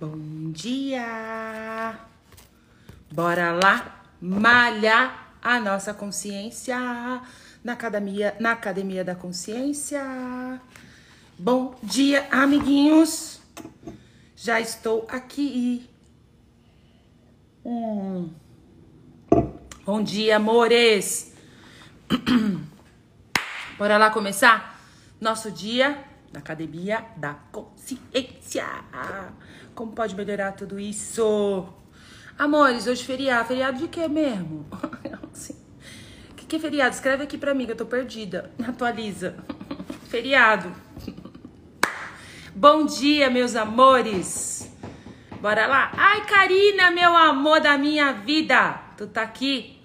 Bom dia! Bora lá malhar a nossa consciência na academia, na academia da consciência. Bom dia, amiguinhos! Já estou aqui. Hum. Bom dia, amores! Bora lá começar nosso dia na academia da consciência. Como pode melhorar tudo isso? Amores, hoje feriado. Feriado de quê mesmo? O que, que é feriado? Escreve aqui pra mim que eu tô perdida. Atualiza. Feriado. Bom dia, meus amores. Bora lá. Ai, Karina, meu amor da minha vida. Tu tá aqui?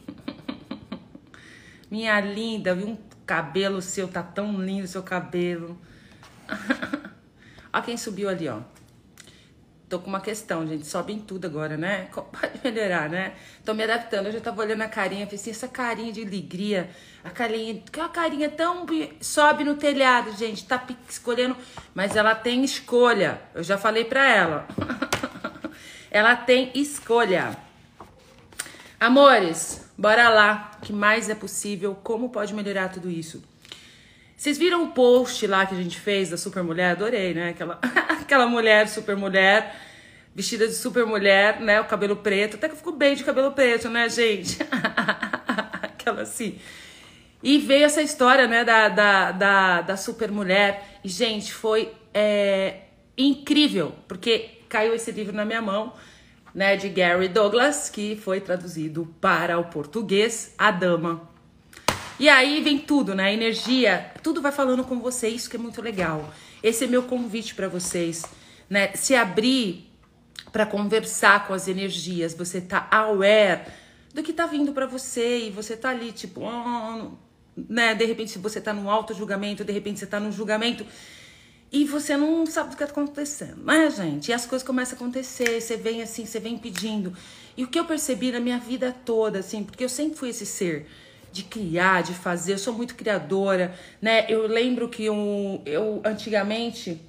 Minha linda, viu? Um cabelo seu, tá tão lindo seu cabelo. ó quem subiu ali, ó. Tô com uma questão, gente. Sobe em tudo agora, né? Pode melhorar, né? Tô me adaptando. Eu já tava olhando a carinha, falei assim, essa carinha de alegria. A carinha, que é uma carinha tão. Sobe no telhado, gente. Tá escolhendo. Mas ela tem escolha. Eu já falei pra ela. ela tem escolha. Amores, bora lá. O que mais é possível? Como pode melhorar tudo isso? Vocês viram o post lá que a gente fez da super mulher? Adorei, né? Aquela, aquela mulher, super mulher, vestida de super mulher, né? O cabelo preto. Até que ficou bem de cabelo preto, né, gente? Aquela assim. E veio essa história, né, da, da, da, da super mulher. E, gente, foi é, incrível, porque caiu esse livro na minha mão, né, de Gary Douglas, que foi traduzido para o português, A Dama e aí vem tudo, né? Energia, tudo vai falando com você, isso que é muito legal. Esse é meu convite para vocês, né? Se abrir para conversar com as energias, você tá aware do que tá vindo para você e você tá ali tipo, oh, né, de repente você tá num auto julgamento, de repente você tá num julgamento e você não sabe o que tá acontecendo, né, gente? E as coisas começam a acontecer, você vem assim, você vem pedindo. E o que eu percebi na minha vida toda, assim, porque eu sempre fui esse ser de criar, de fazer. Eu sou muito criadora, né? Eu lembro que eu, eu antigamente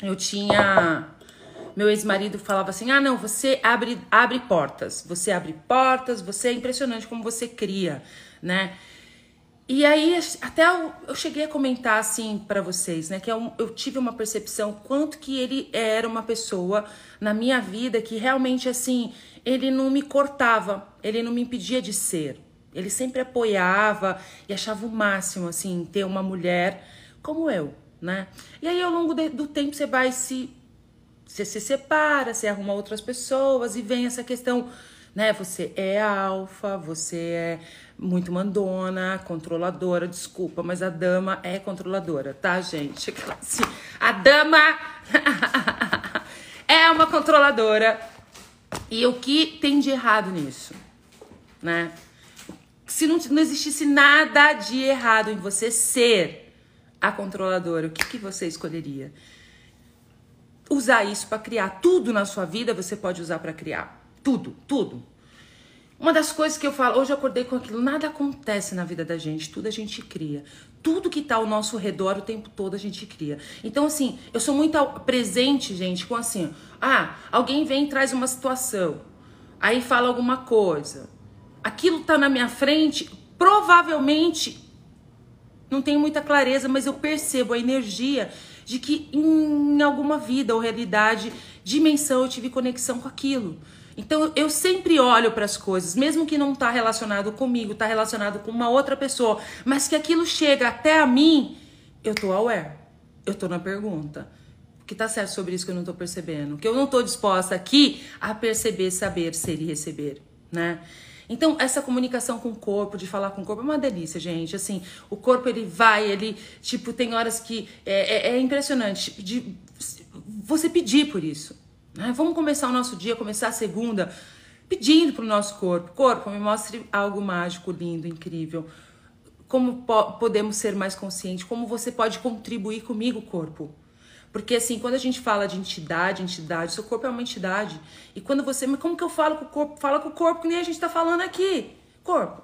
eu tinha meu ex-marido falava assim: "Ah, não, você abre abre portas. Você abre portas, você é impressionante como você cria", né? E aí até eu, eu cheguei a comentar assim para vocês, né, que eu, eu tive uma percepção quanto que ele era uma pessoa na minha vida que realmente assim, ele não me cortava, ele não me impedia de ser, ele sempre apoiava e achava o máximo, assim, ter uma mulher como eu, né? E aí, ao longo de, do tempo, você vai se. Você se separa, você arruma outras pessoas e vem essa questão, né? Você é alfa, você é muito mandona, controladora, desculpa, mas a dama é controladora, tá, gente? Assim, a dama é uma controladora. E o que tem de errado nisso, né? se não, não existisse nada de errado em você ser a controladora, o que, que você escolheria? Usar isso para criar tudo na sua vida, você pode usar para criar. Tudo, tudo. Uma das coisas que eu falo, hoje eu acordei com aquilo, nada acontece na vida da gente, tudo a gente cria. Tudo que tá ao nosso redor o tempo todo a gente cria. Então, assim, eu sou muito presente, gente, com assim, ah, alguém vem e traz uma situação, aí fala alguma coisa aquilo está na minha frente, provavelmente não tenho muita clareza, mas eu percebo a energia de que em alguma vida ou realidade, dimensão, eu tive conexão com aquilo. Então eu sempre olho para as coisas, mesmo que não está relacionado comigo, está relacionado com uma outra pessoa, mas que aquilo chega até a mim, eu tô aware. Eu tô na pergunta. O que tá certo sobre isso que eu não tô percebendo? Que eu não tô disposta aqui a perceber, saber, ser e receber, né? Então, essa comunicação com o corpo, de falar com o corpo, é uma delícia, gente. Assim, o corpo ele vai, ele, tipo, tem horas que é, é, é impressionante de você pedir por isso. Né? Vamos começar o nosso dia, começar a segunda, pedindo pro nosso corpo: corpo, me mostre algo mágico, lindo, incrível. Como po podemos ser mais conscientes? Como você pode contribuir comigo, corpo? Porque assim, quando a gente fala de entidade, entidade, seu corpo é uma entidade. E quando você, mas como que eu falo com o corpo? Fala com o corpo que nem a gente tá falando aqui. Corpo.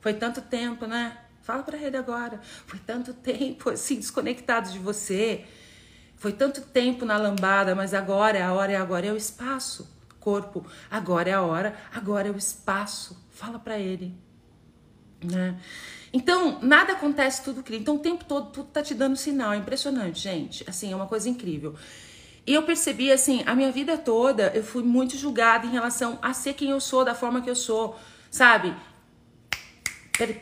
Foi tanto tempo, né? Fala para ele agora. Foi tanto tempo assim desconectado de você. Foi tanto tempo na lambada, mas agora é a hora, é agora é o espaço. Corpo, agora é a hora, agora é o espaço. Fala para ele, né? Então, nada acontece tudo cria. Então, o tempo todo tudo tá te dando sinal. É impressionante, gente. Assim, é uma coisa incrível. E eu percebi, assim, a minha vida toda eu fui muito julgada em relação a ser quem eu sou, da forma que eu sou, sabe?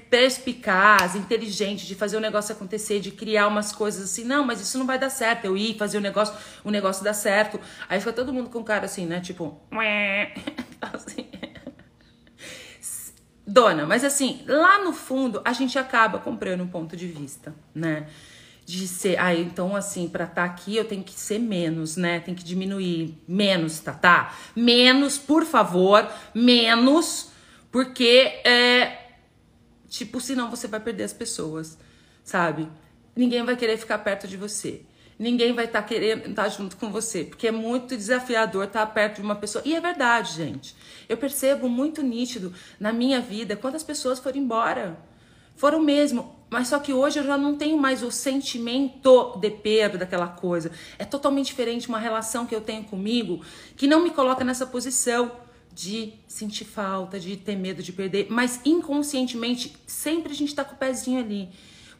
perspicaz, inteligente, de fazer o negócio acontecer, de criar umas coisas assim, não, mas isso não vai dar certo. Eu ir fazer o negócio, o negócio dar certo. Aí fica todo mundo com cara assim, né? Tipo, assim. Dona, mas assim, lá no fundo a gente acaba comprando um ponto de vista, né? De ser, ah, então assim, para estar tá aqui eu tenho que ser menos, né? Tem que diminuir menos, tá, tá? Menos, por favor, menos, porque é tipo, senão você vai perder as pessoas, sabe? Ninguém vai querer ficar perto de você. Ninguém vai estar tá querendo estar tá junto com você, porque é muito desafiador estar tá perto de uma pessoa. E é verdade, gente. Eu percebo muito nítido na minha vida quantas pessoas foram embora. Foram mesmo. Mas só que hoje eu já não tenho mais o sentimento de perda daquela coisa. É totalmente diferente uma relação que eu tenho comigo que não me coloca nessa posição de sentir falta, de ter medo de perder, mas inconscientemente sempre a gente está com o pezinho ali.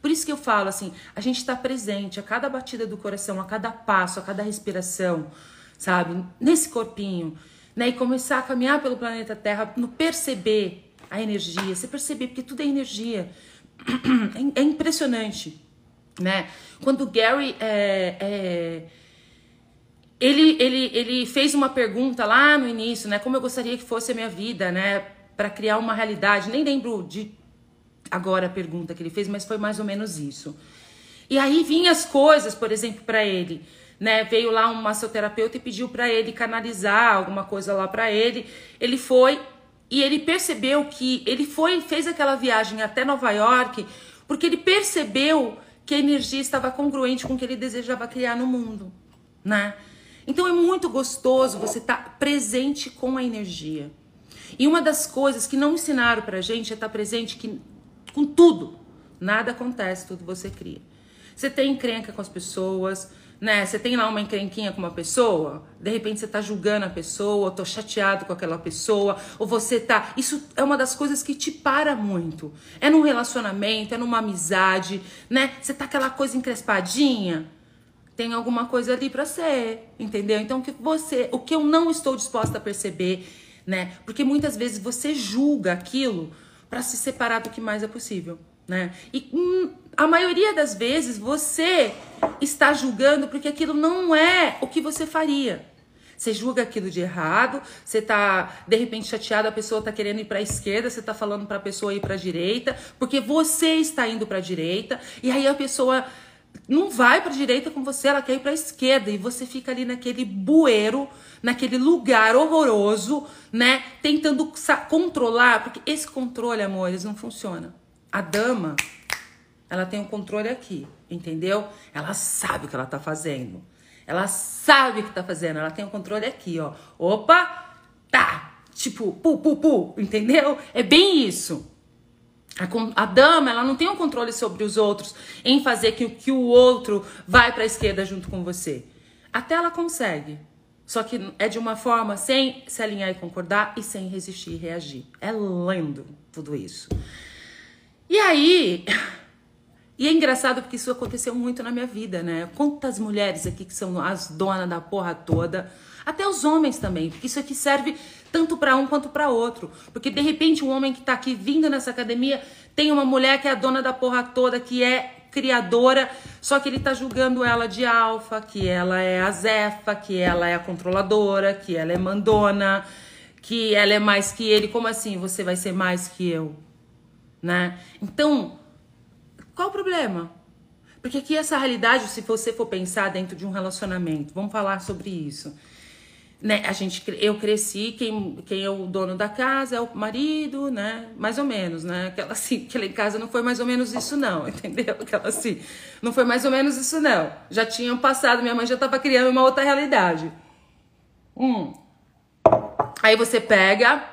Por isso que eu falo assim, a gente está presente a cada batida do coração, a cada passo, a cada respiração, sabe? Nesse corpinho né? E começar a caminhar pelo planeta Terra, no perceber a energia, você perceber, porque tudo é energia. É, é impressionante, né? Quando o Gary é, é, ele, ele, ele fez uma pergunta lá no início, né? Como eu gostaria que fosse a minha vida, né? Para criar uma realidade. Nem lembro de agora a pergunta que ele fez, mas foi mais ou menos isso. E aí vinham as coisas, por exemplo, para ele né? Veio lá um massoterapeuta e pediu para ele canalizar alguma coisa lá para ele. Ele foi e ele percebeu que ele foi fez aquela viagem até Nova York porque ele percebeu que a energia estava congruente com o que ele desejava criar no mundo, né? Então é muito gostoso você estar tá presente com a energia. E uma das coisas que não ensinaram pra gente é estar tá presente que, com tudo. Nada acontece, tudo você cria. Você tem encrenca com as pessoas, né? Você tem lá uma encrenquinha com uma pessoa, de repente você tá julgando a pessoa, tô chateado com aquela pessoa, ou você tá. Isso é uma das coisas que te para muito. É num relacionamento, é numa amizade, né? Você tá aquela coisa encrespadinha, tem alguma coisa ali para ser, entendeu? Então que você, o que eu não estou disposta a perceber, né? Porque muitas vezes você julga aquilo para se separar do que mais é possível, né? E hum, a maioria das vezes você está julgando porque aquilo não é o que você faria. Você julga aquilo de errado, você tá de repente chateado, a pessoa tá querendo ir para a esquerda, você tá falando para a pessoa ir para a direita, porque você está indo para a direita, e aí a pessoa não vai para a direita com você, ela quer ir para a esquerda e você fica ali naquele bueiro, naquele lugar horroroso, né, tentando controlar, porque esse controle, amores, não funciona. A dama ela tem o um controle aqui, entendeu? Ela sabe o que ela tá fazendo. Ela sabe o que tá fazendo. Ela tem o um controle aqui, ó. Opa, tá. Tipo, pu, pu, pu, entendeu? É bem isso. A, a, dama, ela não tem um controle sobre os outros em fazer que, que o outro vai para a esquerda junto com você. Até ela consegue. Só que é de uma forma sem se alinhar e concordar e sem resistir e reagir. É lindo tudo isso. E aí, e é engraçado porque isso aconteceu muito na minha vida, né? Quantas mulheres aqui que são as donas da porra toda, até os homens também, porque isso aqui serve tanto para um quanto para outro. Porque de repente um homem que tá aqui vindo nessa academia tem uma mulher que é a dona da porra toda, que é criadora, só que ele tá julgando ela de alfa, que ela é a zefa, que ela é a controladora, que ela é mandona, que ela é mais que ele. Como assim você vai ser mais que eu? Né? Então, qual o problema? Porque aqui essa realidade, se você for pensar dentro de um relacionamento, vamos falar sobre isso. Né, a gente, eu cresci, quem, quem é o dono da casa é o marido, né? Mais ou menos, né? Aquela assim, aquela em casa não foi mais ou menos isso, não, entendeu? Aquela assim, não foi mais ou menos isso, não. Já tinham passado, minha mãe já estava criando uma outra realidade. Hum. Aí você pega,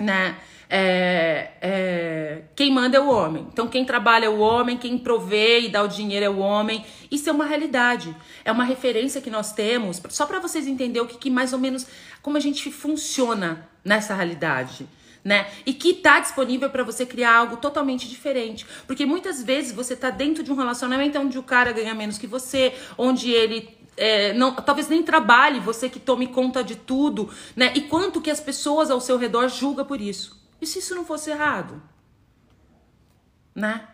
né? É, é, quem manda é o homem. Então, quem trabalha é o homem, quem provê e dá o dinheiro é o homem. Isso é uma realidade. É uma referência que nós temos, só para vocês entenderem o que, que mais ou menos como a gente funciona nessa realidade. Né? E que está disponível para você criar algo totalmente diferente. Porque muitas vezes você está dentro de um relacionamento onde o cara ganha menos que você, onde ele é, não, talvez nem trabalhe, você que tome conta de tudo, né? E quanto que as pessoas ao seu redor julgam por isso. E se isso não fosse errado? Né?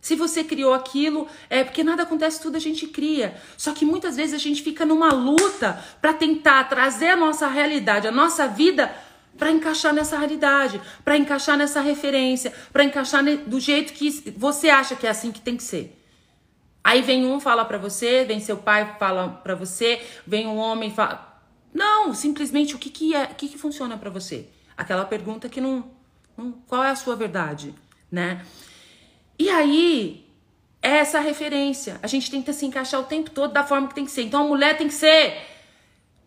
Se você criou aquilo, é porque nada acontece, tudo a gente cria. Só que muitas vezes a gente fica numa luta para tentar trazer a nossa realidade, a nossa vida para encaixar nessa realidade, para encaixar nessa referência, para encaixar do jeito que você acha que é assim que tem que ser. Aí vem um fala para você, vem seu pai fala para você, vem um homem fala. Não, simplesmente o que que é, o que que funciona para você? Aquela pergunta que não, não, qual é a sua verdade, né? E aí é essa referência. A gente tenta se encaixar o tempo todo da forma que tem que ser. Então a mulher tem que ser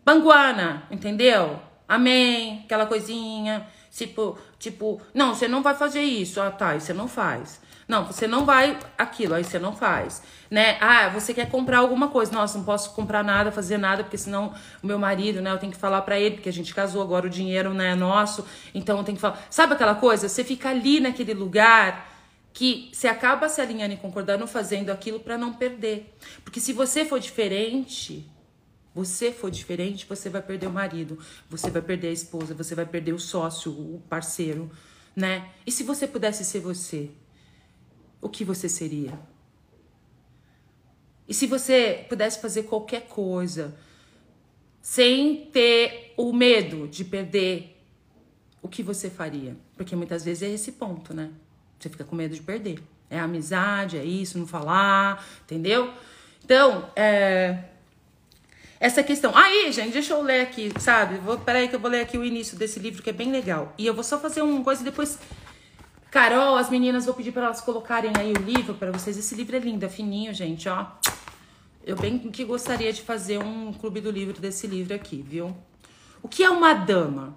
banguana, entendeu? Amém, aquela coisinha, tipo, tipo, não, você não vai fazer isso. Ah, tá, e você não faz. Não, você não vai aquilo, aí você não faz, né? Ah, você quer comprar alguma coisa. Nossa, não posso comprar nada, fazer nada, porque senão o meu marido, né, eu tenho que falar para ele, porque a gente casou, agora o dinheiro não né, é nosso, então eu tenho que falar. Sabe aquela coisa? Você fica ali naquele lugar que você acaba se alinhando e concordando fazendo aquilo para não perder. Porque se você for diferente, você for diferente, você vai perder o marido, você vai perder a esposa, você vai perder o sócio, o parceiro, né? E se você pudesse ser você? O que você seria? E se você pudesse fazer qualquer coisa sem ter o medo de perder, o que você faria? Porque muitas vezes é esse ponto, né? Você fica com medo de perder. É amizade, é isso, não falar, entendeu? Então, é, essa questão. Aí, gente, deixa eu ler aqui, sabe? Vou, peraí que eu vou ler aqui o início desse livro que é bem legal. E eu vou só fazer uma coisa e depois Carol, as meninas, vou pedir para elas colocarem aí o livro para vocês. Esse livro é lindo, é fininho, gente, ó. Eu bem que gostaria de fazer um clube do livro desse livro aqui, viu? O que é uma dama?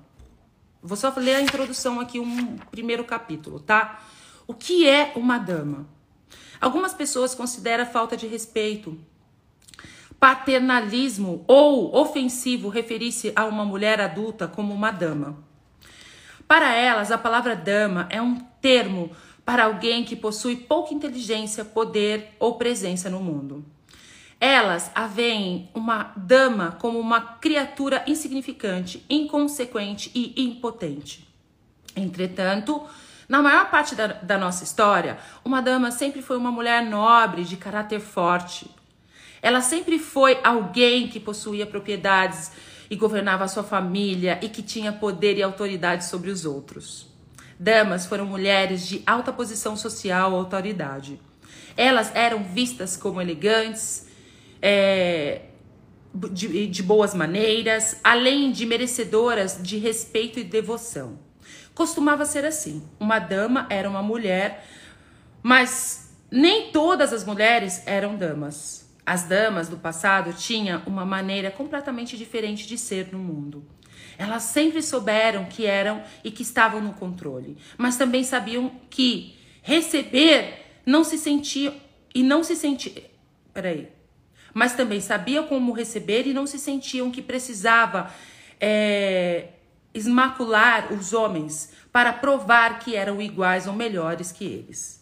Vou só ler a introdução aqui, um primeiro capítulo, tá? O que é uma dama? Algumas pessoas consideram falta de respeito, paternalismo ou ofensivo referir-se a uma mulher adulta como uma dama. Para elas, a palavra dama é um termo para alguém que possui pouca inteligência, poder ou presença no mundo. Elas a veem uma dama como uma criatura insignificante, inconsequente e impotente. Entretanto, na maior parte da, da, nossa história, uma dama sempre foi uma mulher nobre, de caráter forte. Ela sempre foi alguém que possuía propriedades e governava sua família e que tinha poder e autoridade sobre os outros. Damas foram mulheres de alta posição social ou autoridade. Elas eram vistas como elegantes, é, de, de boas maneiras, além de merecedoras de respeito e devoção. Costumava ser assim: uma dama era uma mulher, mas nem todas as mulheres eram damas. As damas do passado tinham uma maneira completamente diferente de ser no mundo. Elas sempre souberam que eram e que estavam no controle, mas também sabiam que receber não se sentia e não se sentia. Peraí. Mas também sabiam como receber e não se sentiam que precisava é, esmacular os homens para provar que eram iguais ou melhores que eles.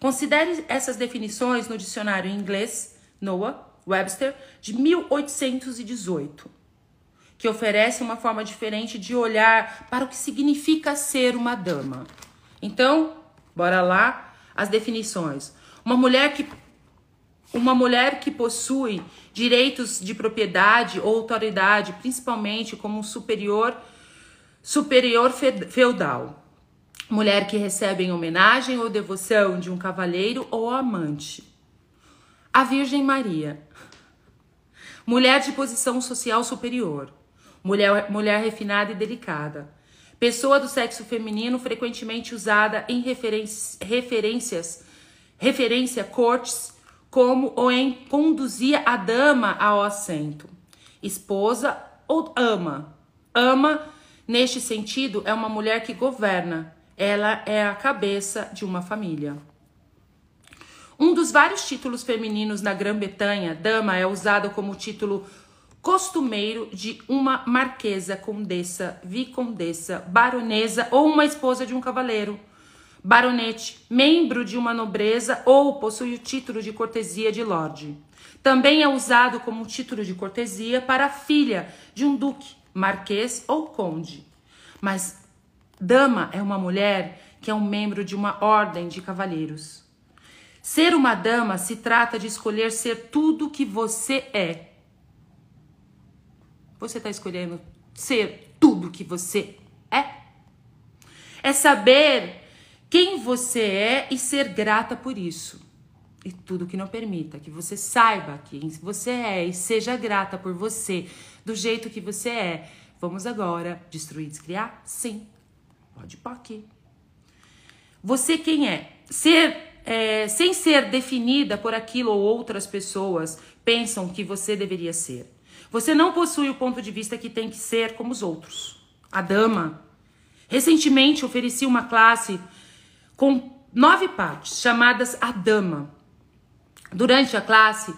Considere essas definições no dicionário em inglês Noah Webster, de 1818, que oferece uma forma diferente de olhar para o que significa ser uma dama. Então, bora lá as definições. Uma mulher que uma mulher que possui direitos de propriedade ou autoridade, principalmente como um superior superior feudal. Mulher que recebe em homenagem ou devoção de um cavaleiro ou amante a Virgem Maria, mulher de posição social superior, mulher, mulher refinada e delicada, pessoa do sexo feminino frequentemente usada em referências, referência cortes, como ou em conduzir a dama ao assento, esposa ou ama. Ama, neste sentido, é uma mulher que governa, Ela é a cabeça de uma família. Um dos vários títulos femininos na Grã-Bretanha, dama é usado como título costumeiro de uma marquesa, condessa, vicondessa, baronesa ou uma esposa de um cavaleiro. Baronete, membro de uma nobreza ou possui o título de cortesia de lorde. Também é usado como título de cortesia para a filha de um duque, marquês ou conde. Mas dama é uma mulher que é um membro de uma ordem de cavalheiros. Ser uma dama se trata de escolher ser tudo que você é. Você está escolhendo ser tudo que você é? É saber quem você é e ser grata por isso. E tudo que não permita que você saiba quem você é e seja grata por você, do jeito que você é. Vamos agora destruir, descriar? Sim. Pode pôr aqui. Você quem é? Ser é, sem ser definida por aquilo ou outras pessoas pensam que você deveria ser. Você não possui o ponto de vista que tem que ser como os outros. A dama. Recentemente ofereci uma classe com nove partes, chamadas A Dama. Durante a classe,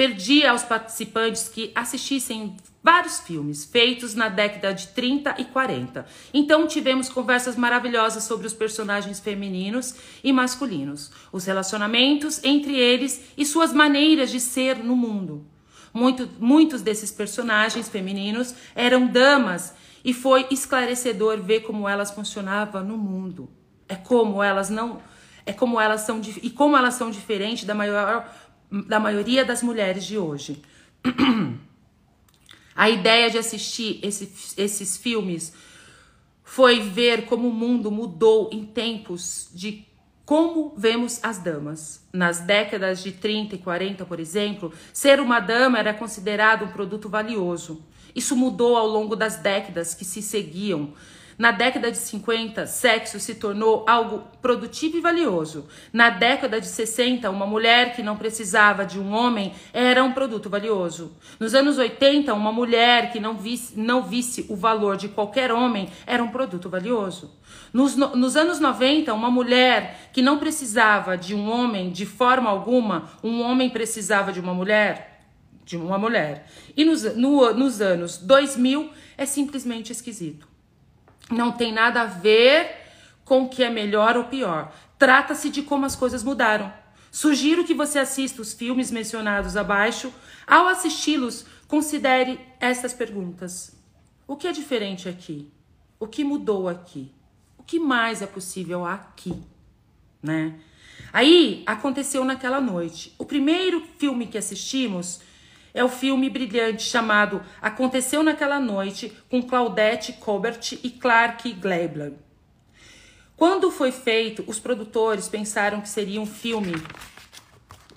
pedi aos participantes que assistissem vários filmes feitos na década de 30 e 40. Então tivemos conversas maravilhosas sobre os personagens femininos e masculinos, os relacionamentos entre eles e suas maneiras de ser no mundo. Muito, muitos desses personagens femininos eram damas e foi esclarecedor ver como elas funcionavam no mundo. É como elas não é como elas são e como elas são diferentes da maior da maioria das mulheres de hoje. A ideia de assistir esse, esses filmes foi ver como o mundo mudou em tempos de como vemos as damas? Nas décadas de 30 e 40, por exemplo, ser uma dama era considerado um produto valioso. Isso mudou ao longo das décadas que se seguiam. Na década de 50, sexo se tornou algo produtivo e valioso. Na década de 60, uma mulher que não precisava de um homem era um produto valioso. Nos anos 80, uma mulher que não visse, não visse o valor de qualquer homem era um produto valioso. Nos, nos anos 90, uma mulher que não precisava de um homem de forma alguma, um homem precisava de uma mulher, de uma mulher. E nos, no, nos anos 2000 é simplesmente esquisito não tem nada a ver com o que é melhor ou pior. Trata-se de como as coisas mudaram. Sugiro que você assista os filmes mencionados abaixo. Ao assisti-los, considere estas perguntas: O que é diferente aqui? O que mudou aqui? O que mais é possível aqui? Né? Aí aconteceu naquela noite. O primeiro filme que assistimos é o filme brilhante chamado Aconteceu Naquela Noite, com Claudette Colbert e Clark Gable. Quando foi feito, os produtores pensaram que seria um filme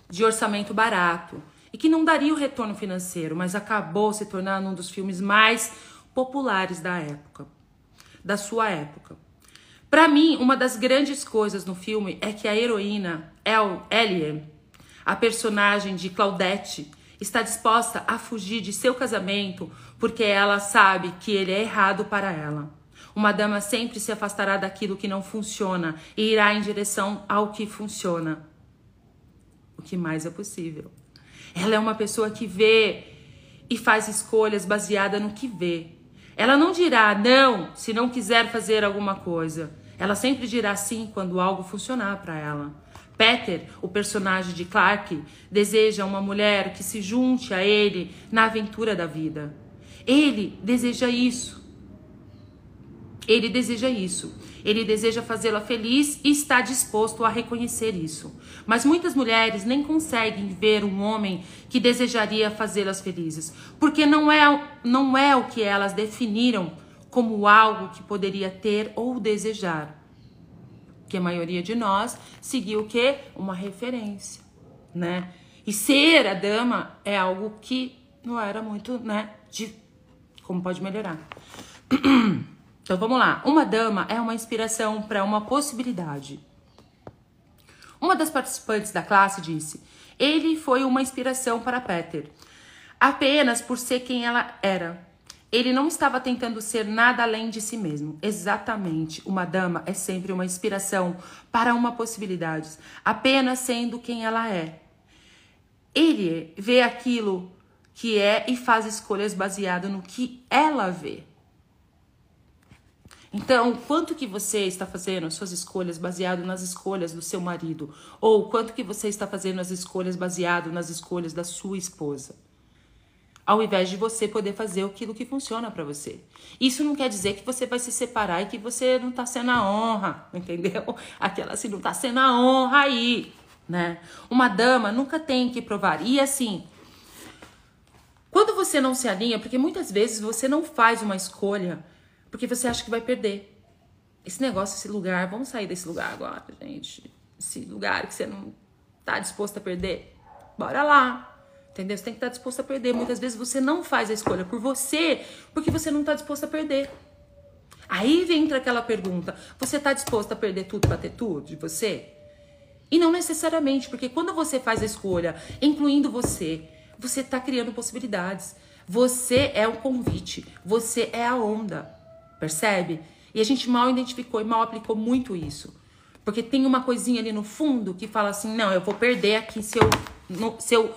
de orçamento barato e que não daria o retorno financeiro, mas acabou se tornando um dos filmes mais populares da época, da sua época. Para mim, uma das grandes coisas no filme é que a heroína El Ellie, a personagem de Claudette, está disposta a fugir de seu casamento porque ela sabe que ele é errado para ela. Uma dama sempre se afastará daquilo que não funciona e irá em direção ao que funciona. O que mais é possível. Ela é uma pessoa que vê e faz escolhas baseadas no que vê. Ela não dirá não se não quiser fazer alguma coisa. Ela sempre dirá sim quando algo funcionar para ela. Peter, o personagem de Clark, deseja uma mulher que se junte a ele na aventura da vida. Ele deseja isso. Ele deseja isso. Ele deseja fazê-la feliz e está disposto a reconhecer isso. Mas muitas mulheres nem conseguem ver um homem que desejaria fazê-las felizes, porque não é, não é o que elas definiram como algo que poderia ter ou desejar que a maioria de nós seguiu o quê? Uma referência, né? E ser a dama é algo que não era muito, né, de como pode melhorar. Então vamos lá. Uma dama é uma inspiração para uma possibilidade. Uma das participantes da classe disse: "Ele foi uma inspiração para Peter, apenas por ser quem ela era. Ele não estava tentando ser nada além de si mesmo. Exatamente. Uma dama é sempre uma inspiração para uma possibilidade, apenas sendo quem ela é. Ele vê aquilo que é e faz escolhas baseadas no que ela vê. Então, quanto que você está fazendo as suas escolhas baseado nas escolhas do seu marido? Ou quanto que você está fazendo as escolhas baseado nas escolhas da sua esposa? Ao invés de você poder fazer aquilo que funciona para você. Isso não quer dizer que você vai se separar e que você não está sendo a honra, entendeu? Aquela assim, não está sendo a honra aí, né? Uma dama nunca tem que provar. E assim, quando você não se alinha, porque muitas vezes você não faz uma escolha porque você acha que vai perder. Esse negócio, esse lugar, vamos sair desse lugar agora, gente. Esse lugar que você não tá disposto a perder. Bora lá. Entendeu? Você tem que estar tá disposto a perder. Muitas vezes você não faz a escolha por você porque você não está disposto a perder. Aí entra aquela pergunta: você está disposto a perder tudo para ter tudo de você? E não necessariamente, porque quando você faz a escolha, incluindo você, você está criando possibilidades. Você é o convite, você é a onda, percebe? E a gente mal identificou e mal aplicou muito isso. Porque tem uma coisinha ali no fundo que fala assim: não, eu vou perder aqui se eu, se eu,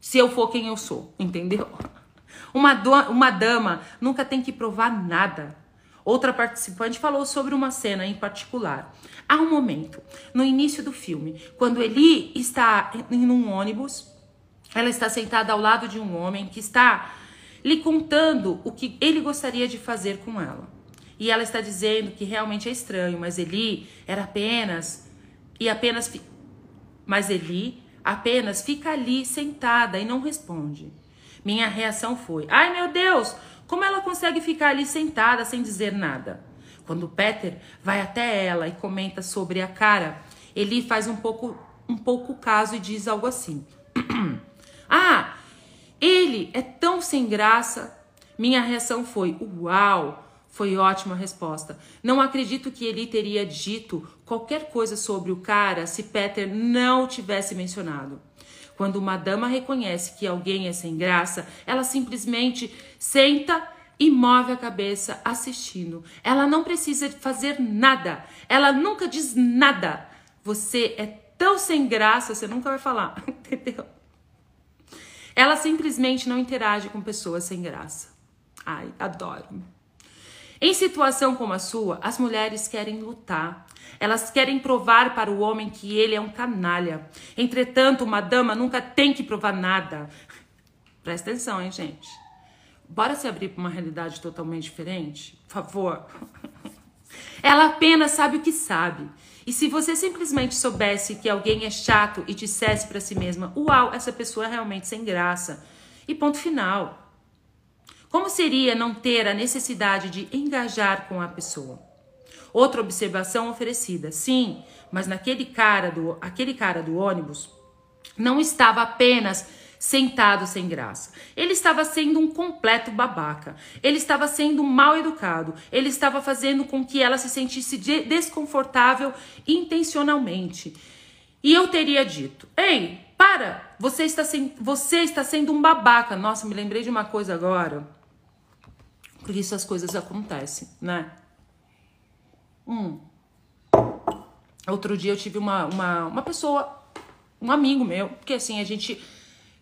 se eu for quem eu sou, entendeu? Uma, uma dama nunca tem que provar nada. Outra participante falou sobre uma cena em particular. Há um momento, no início do filme, quando ele está em um ônibus ela está sentada ao lado de um homem que está lhe contando o que ele gostaria de fazer com ela. E ela está dizendo que realmente é estranho, mas Eli era apenas e apenas mas Eli apenas fica ali sentada e não responde. Minha reação foi: "Ai, meu Deus, como ela consegue ficar ali sentada sem dizer nada?" Quando Peter vai até ela e comenta sobre a cara, Eli faz um pouco um pouco caso e diz algo assim: Ah, ele é tão sem graça. Minha reação foi: Uau! Foi ótima resposta. Não acredito que ele teria dito qualquer coisa sobre o cara se Peter não tivesse mencionado. Quando uma dama reconhece que alguém é sem graça, ela simplesmente senta e move a cabeça assistindo. Ela não precisa fazer nada. Ela nunca diz nada. Você é tão sem graça, você nunca vai falar, entendeu? Ela simplesmente não interage com pessoas sem graça. Ai, adoro. Em situação como a sua, as mulheres querem lutar. Elas querem provar para o homem que ele é um canalha. Entretanto, uma dama nunca tem que provar nada. Presta atenção, hein, gente? Bora se abrir para uma realidade totalmente diferente? Por favor. Ela apenas sabe o que sabe. E se você simplesmente soubesse que alguém é chato e dissesse para si mesma: Uau, essa pessoa é realmente sem graça. E ponto final. Como seria não ter a necessidade de engajar com a pessoa? Outra observação oferecida. Sim, mas naquele cara do, aquele cara do ônibus não estava apenas sentado sem graça. Ele estava sendo um completo babaca. Ele estava sendo mal educado. Ele estava fazendo com que ela se sentisse desconfortável intencionalmente. E eu teria dito: "Ei, para! Você está, sem, você está sendo um babaca". Nossa, me lembrei de uma coisa agora. Por isso as coisas acontecem, né? Hum. Outro dia eu tive uma, uma, uma pessoa, um amigo meu, porque assim, a gente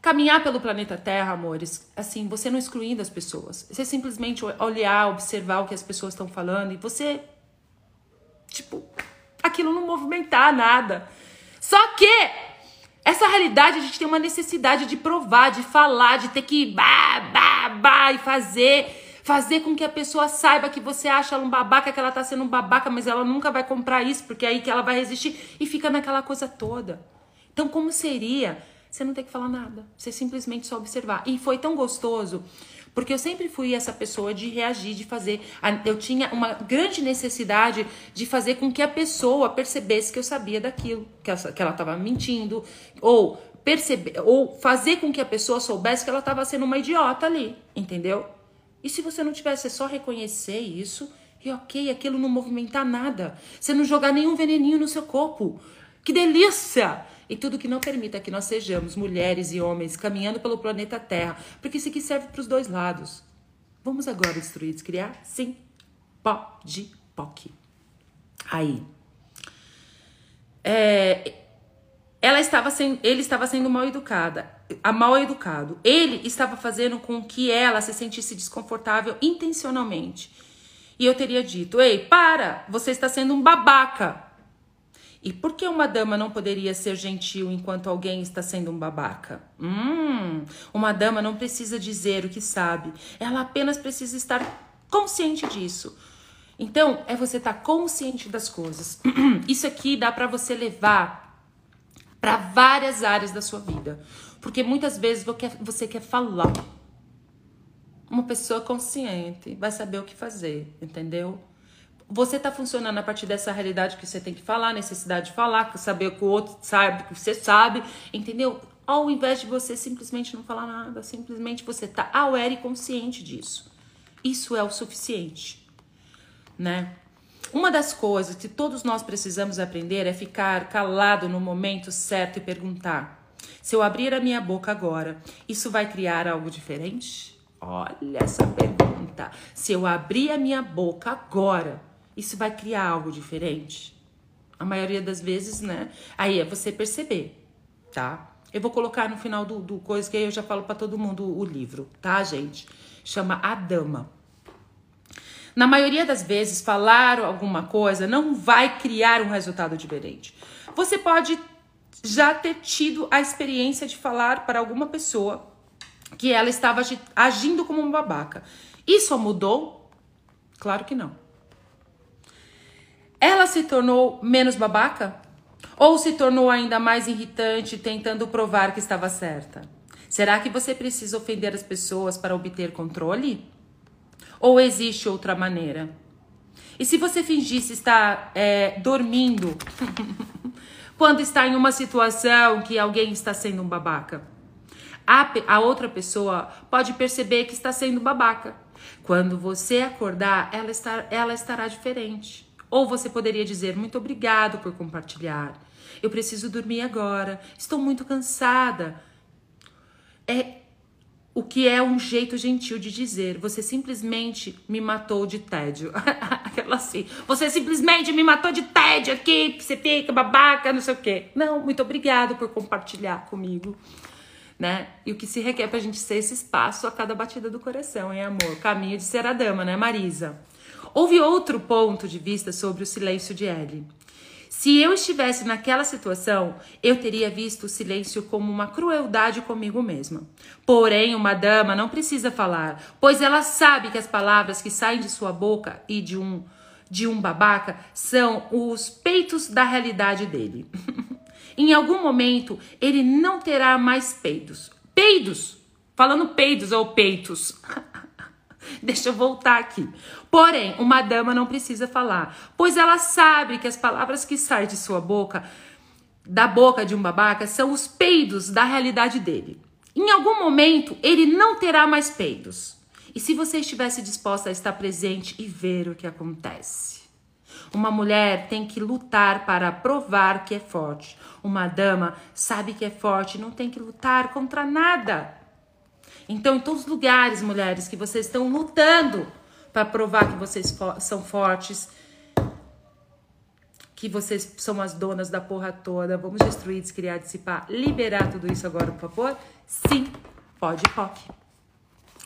Caminhar pelo planeta Terra, amores, assim, você não excluindo as pessoas. Você simplesmente olhar, observar o que as pessoas estão falando e você, tipo, aquilo não movimentar nada. Só que essa realidade a gente tem uma necessidade de provar, de falar, de ter que bah, bah, bah, e fazer fazer com que a pessoa saiba que você acha ela um babaca, que ela tá sendo um babaca, mas ela nunca vai comprar isso, porque é aí que ela vai resistir e fica naquela coisa toda. Então, como seria você não tem que falar nada. Você simplesmente só observar. E foi tão gostoso, porque eu sempre fui essa pessoa de reagir, de fazer. Eu tinha uma grande necessidade de fazer com que a pessoa percebesse que eu sabia daquilo, que ela estava mentindo, ou perceber, ou fazer com que a pessoa soubesse que ela estava sendo uma idiota ali, entendeu? E se você não tivesse, é só reconhecer isso e ok, aquilo não movimentar nada. Você não jogar nenhum veneninho no seu corpo. Que delícia! e tudo que não permita que nós sejamos mulheres e homens caminhando pelo planeta Terra, porque isso aqui serve para os dois lados. Vamos agora destruir, descriar? Sim. Pode, POC. Aí. É, ela estava sendo, ele estava sendo mal educada, a mal educado. Ele estava fazendo com que ela se sentisse desconfortável intencionalmente. E eu teria dito: "Ei, para, você está sendo um babaca". E por que uma dama não poderia ser gentil enquanto alguém está sendo um babaca? Hum, uma dama não precisa dizer o que sabe, ela apenas precisa estar consciente disso. Então, é você estar consciente das coisas. Isso aqui dá para você levar para várias áreas da sua vida. Porque muitas vezes você quer falar. Uma pessoa consciente vai saber o que fazer, entendeu? Você está funcionando a partir dessa realidade que você tem que falar, necessidade de falar, saber que o outro sabe que você sabe, entendeu? Ao invés de você simplesmente não falar nada, simplesmente você tá aware e consciente disso. Isso é o suficiente, né? Uma das coisas que todos nós precisamos aprender é ficar calado no momento certo e perguntar: se eu abrir a minha boca agora, isso vai criar algo diferente? Olha essa pergunta. Se eu abrir a minha boca agora, isso vai criar algo diferente? A maioria das vezes, né? Aí é você perceber, tá? Eu vou colocar no final do, do coisa que eu já falo para todo mundo o livro, tá, gente? Chama A Dama. Na maioria das vezes, falar alguma coisa não vai criar um resultado diferente. Você pode já ter tido a experiência de falar para alguma pessoa que ela estava agindo como um babaca. Isso mudou? Claro que não. Ela se tornou menos babaca? Ou se tornou ainda mais irritante, tentando provar que estava certa? Será que você precisa ofender as pessoas para obter controle? Ou existe outra maneira? E se você fingisse estar é, dormindo quando está em uma situação que alguém está sendo um babaca? A, a outra pessoa pode perceber que está sendo babaca. Quando você acordar, ela, está, ela estará diferente. Ou você poderia dizer: Muito obrigado por compartilhar. Eu preciso dormir agora. Estou muito cansada. É, o que é um jeito gentil de dizer. Você simplesmente me matou de tédio. Aquela assim. Você simplesmente me matou de tédio aqui, você fica babaca, não sei o quê. Não, muito obrigado por compartilhar comigo. Né? E o que se requer pra gente ser esse espaço a cada batida do coração, hein, amor? Caminho de ser a dama, né, Marisa? Houve outro ponto de vista sobre o silêncio de Ellie. Se eu estivesse naquela situação, eu teria visto o silêncio como uma crueldade comigo mesma. Porém, uma dama não precisa falar, pois ela sabe que as palavras que saem de sua boca e de um de um babaca são os peitos da realidade dele. em algum momento, ele não terá mais peidos. Peidos! Falando peidos ou peitos. Deixa eu voltar aqui. Porém, uma dama não precisa falar, pois ela sabe que as palavras que saem de sua boca, da boca de um babaca, são os peidos da realidade dele. Em algum momento, ele não terá mais peidos. E se você estivesse disposta a estar presente e ver o que acontece? Uma mulher tem que lutar para provar que é forte. Uma dama sabe que é forte e não tem que lutar contra nada. Então, em todos os lugares, mulheres, que vocês estão lutando para provar que vocês fo são fortes, que vocês são as donas da porra toda, vamos destruir, descriar, dissipar, liberar tudo isso agora, por favor? Sim, pode, pode.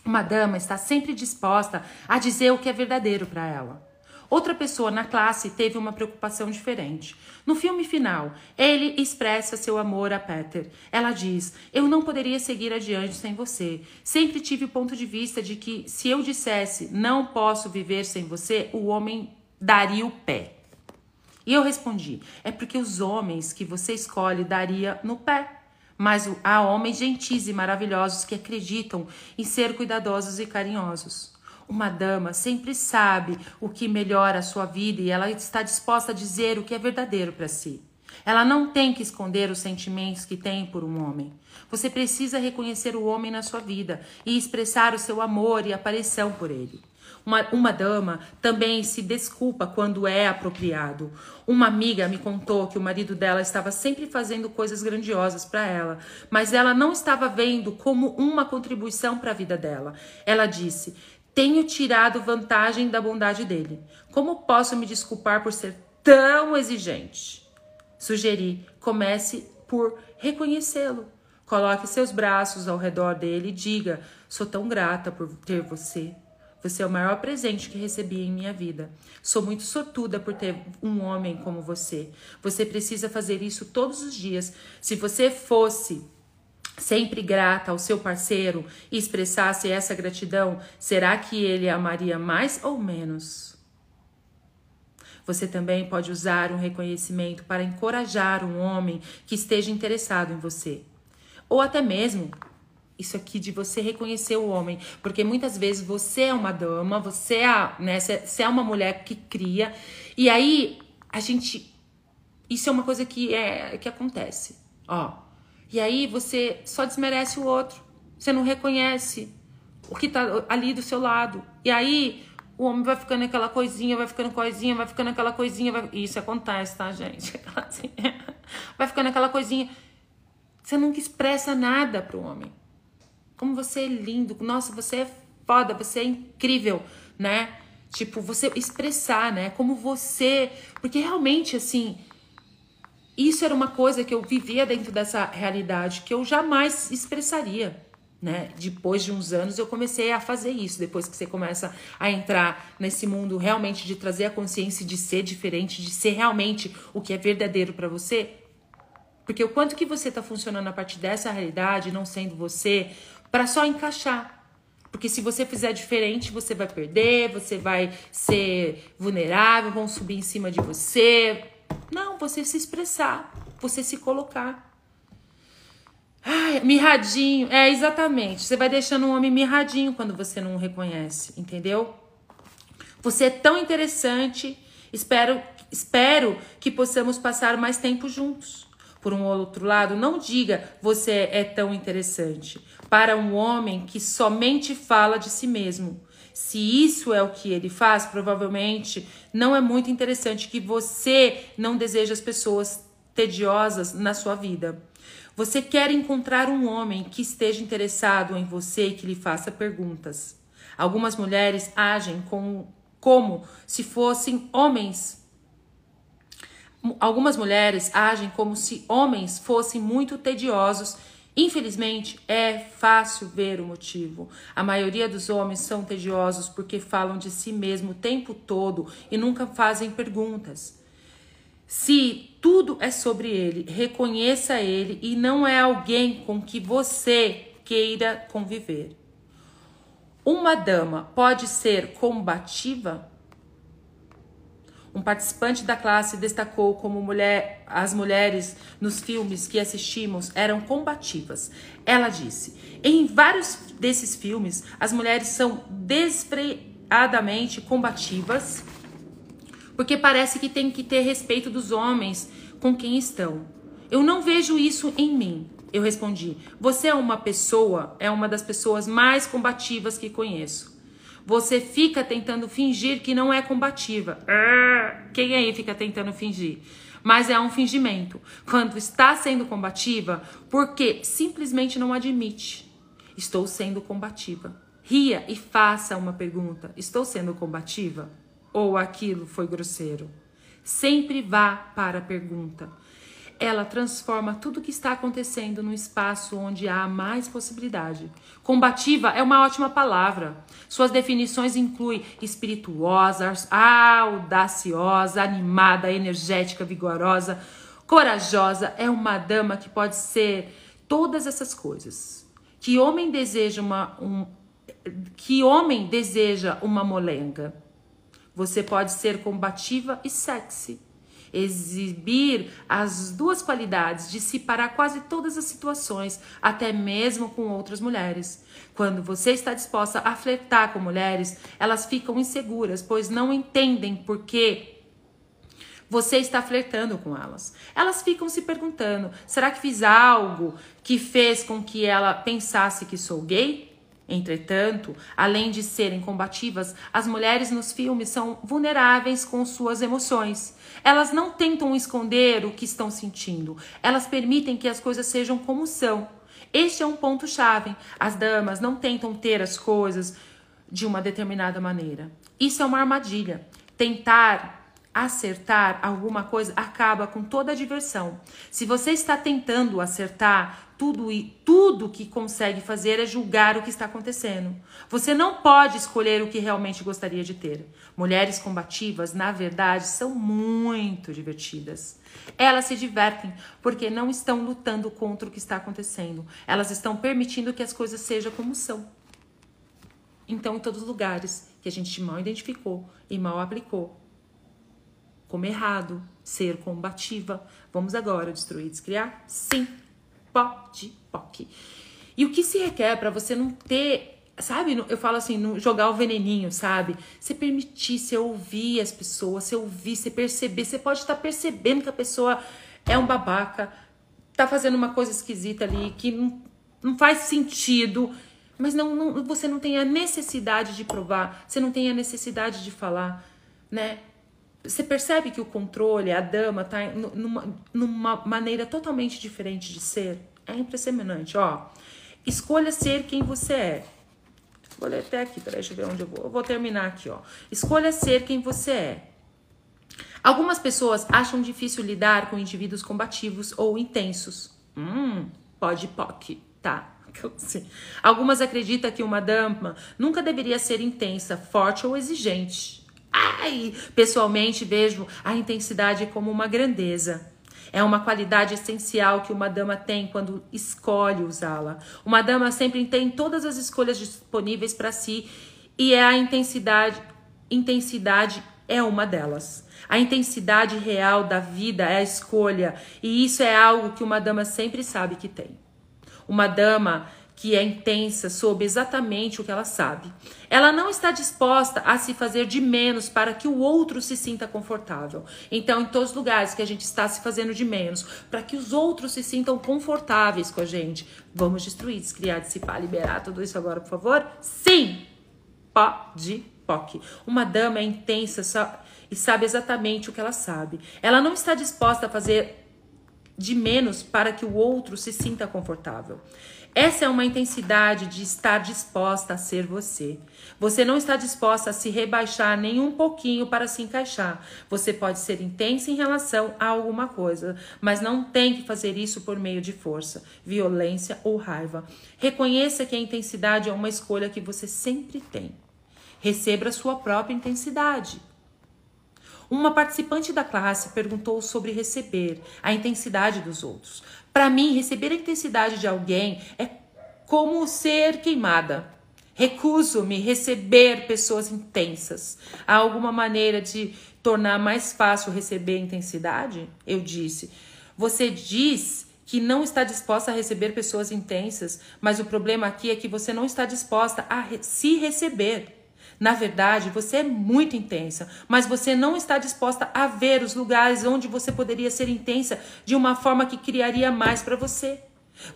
Uma dama está sempre disposta a dizer o que é verdadeiro para ela. Outra pessoa na classe teve uma preocupação diferente. No filme final, ele expressa seu amor a Peter. Ela diz: Eu não poderia seguir adiante sem você. Sempre tive o ponto de vista de que se eu dissesse não posso viver sem você, o homem daria o pé. E eu respondi: É porque os homens que você escolhe daria no pé. Mas há homens gentis e maravilhosos que acreditam em ser cuidadosos e carinhosos. Uma dama sempre sabe o que melhora a sua vida e ela está disposta a dizer o que é verdadeiro para si. Ela não tem que esconder os sentimentos que tem por um homem. Você precisa reconhecer o homem na sua vida e expressar o seu amor e aparição por ele. Uma, uma dama também se desculpa quando é apropriado. Uma amiga me contou que o marido dela estava sempre fazendo coisas grandiosas para ela, mas ela não estava vendo como uma contribuição para a vida dela. Ela disse: Tenho tirado vantagem da bondade dele. Como posso me desculpar por ser tão exigente? Sugeri, comece por reconhecê-lo. Coloque seus braços ao redor dele e diga: Sou tão grata por ter você. Você é o maior presente que recebi em minha vida. Sou muito sortuda por ter um homem como você. Você precisa fazer isso todos os dias. Se você fosse sempre grata ao seu parceiro e expressasse essa gratidão, será que ele amaria mais ou menos? Você também pode usar um reconhecimento para encorajar um homem que esteja interessado em você. Ou até mesmo isso aqui de você reconhecer o homem, porque muitas vezes você é uma dama, você é, né, você é uma mulher que cria, e aí a gente isso é uma coisa que é que acontece, ó. E aí você só desmerece o outro. Você não reconhece o que tá ali do seu lado. E aí o homem vai ficando aquela coisinha, vai ficando coisinha, vai ficando aquela coisinha, vai... isso acontece, tá, gente? vai ficando aquela coisinha. Você nunca expressa nada pro homem. Como você é lindo, nossa, você é foda, você é incrível, né? Tipo, você expressar, né? Como você. Porque realmente, assim. Isso era uma coisa que eu vivia dentro dessa realidade que eu jamais expressaria, né? Depois de uns anos eu comecei a fazer isso. Depois que você começa a entrar nesse mundo realmente de trazer a consciência de ser diferente, de ser realmente o que é verdadeiro para você. Porque o quanto que você tá funcionando a partir dessa realidade, não sendo você, para só encaixar. Porque se você fizer diferente, você vai perder, você vai ser vulnerável, vão subir em cima de você. Não, você se expressar, você se colocar. Ai, mirradinho. É, exatamente. Você vai deixando um homem mirradinho quando você não reconhece, entendeu? Você é tão interessante. Espero, espero que possamos passar mais tempo juntos. Por um outro lado, não diga você é tão interessante para um homem que somente fala de si mesmo. Se isso é o que ele faz, provavelmente não é muito interessante que você não deseja as pessoas tediosas na sua vida. Você quer encontrar um homem que esteja interessado em você e que lhe faça perguntas. Algumas mulheres agem com, como se fossem homens Algumas mulheres agem como se homens fossem muito tediosos. Infelizmente, é fácil ver o motivo. A maioria dos homens são tediosos porque falam de si mesmo o tempo todo e nunca fazem perguntas. Se tudo é sobre ele, reconheça ele e não é alguém com que você queira conviver. Uma dama pode ser combativa? Um participante da classe destacou como mulher, as mulheres nos filmes que assistimos eram combativas. Ela disse: em vários desses filmes, as mulheres são desfreadamente combativas, porque parece que tem que ter respeito dos homens com quem estão. Eu não vejo isso em mim. Eu respondi: Você é uma pessoa, é uma das pessoas mais combativas que conheço. Você fica tentando fingir que não é combativa. Ah, quem aí fica tentando fingir? Mas é um fingimento. Quando está sendo combativa, porque simplesmente não admite. Estou sendo combativa. Ria e faça uma pergunta: Estou sendo combativa? Ou aquilo foi grosseiro? Sempre vá para a pergunta ela transforma tudo o que está acontecendo num espaço onde há mais possibilidade. Combativa é uma ótima palavra. Suas definições incluem espirituosa, audaciosa, animada, energética, vigorosa, corajosa. É uma dama que pode ser todas essas coisas. Que homem deseja uma um, que homem deseja uma molenga? Você pode ser combativa e sexy exibir as duas qualidades de se parar quase todas as situações, até mesmo com outras mulheres. Quando você está disposta a flertar com mulheres, elas ficam inseguras, pois não entendem por que você está flertando com elas. Elas ficam se perguntando: será que fiz algo que fez com que ela pensasse que sou gay? Entretanto, além de serem combativas, as mulheres nos filmes são vulneráveis com suas emoções. Elas não tentam esconder o que estão sentindo, elas permitem que as coisas sejam como são. Este é um ponto-chave. As damas não tentam ter as coisas de uma determinada maneira. Isso é uma armadilha. Tentar acertar alguma coisa acaba com toda a diversão. Se você está tentando acertar, tudo e tudo que consegue fazer é julgar o que está acontecendo. Você não pode escolher o que realmente gostaria de ter. Mulheres combativas, na verdade, são muito divertidas. Elas se divertem porque não estão lutando contra o que está acontecendo. Elas estão permitindo que as coisas sejam como são. Então, em todos os lugares que a gente mal identificou e mal aplicou, como errado, ser combativa. Vamos agora destruir, descriar? Sim. Pode, POC. E o que se requer para você não ter, sabe? Eu falo assim, jogar o veneninho, sabe? Você permitir, você ouvir as pessoas, você ouvir, você perceber. Você pode estar percebendo que a pessoa é um babaca, tá fazendo uma coisa esquisita ali, que não, não faz sentido mas não, não, você não tem a necessidade de provar, você não tem a necessidade de falar, né? Você percebe que o controle, a dama, tá numa, numa maneira totalmente diferente de ser? É impressionante, ó. Escolha ser quem você é. Vou ler até aqui, peraí, deixa eu ver onde eu vou. Eu vou terminar aqui, ó. Escolha ser quem você é. Algumas pessoas acham difícil lidar com indivíduos combativos ou intensos. Hum, pode POC, tá. Algumas acreditam que uma dama nunca deveria ser intensa, forte ou exigente. Ai, pessoalmente vejo a intensidade como uma grandeza. É uma qualidade essencial que uma dama tem quando escolhe usá-la. Uma dama sempre tem todas as escolhas disponíveis para si e é a intensidade, intensidade é uma delas. A intensidade real da vida é a escolha, e isso é algo que uma dama sempre sabe que tem. Uma dama que é intensa, soube exatamente o que ela sabe. Ela não está disposta a se fazer de menos para que o outro se sinta confortável. Então, em todos os lugares que a gente está se fazendo de menos, para que os outros se sintam confortáveis com a gente, vamos destruir, descriar, dissipar, liberar tudo isso agora, por favor? Sim! Pode, POC. Uma dama é intensa e sabe exatamente o que ela sabe. Ela não está disposta a fazer de menos para que o outro se sinta confortável. Essa é uma intensidade de estar disposta a ser você. Você não está disposta a se rebaixar nem um pouquinho para se encaixar. Você pode ser intensa em relação a alguma coisa, mas não tem que fazer isso por meio de força, violência ou raiva. Reconheça que a intensidade é uma escolha que você sempre tem. Receba a sua própria intensidade. Uma participante da classe perguntou sobre receber a intensidade dos outros. Para mim, receber a intensidade de alguém é como ser queimada. Recuso-me receber pessoas intensas. Há alguma maneira de tornar mais fácil receber intensidade? Eu disse. Você diz que não está disposta a receber pessoas intensas, mas o problema aqui é que você não está disposta a se receber. Na verdade, você é muito intensa, mas você não está disposta a ver os lugares onde você poderia ser intensa de uma forma que criaria mais para você.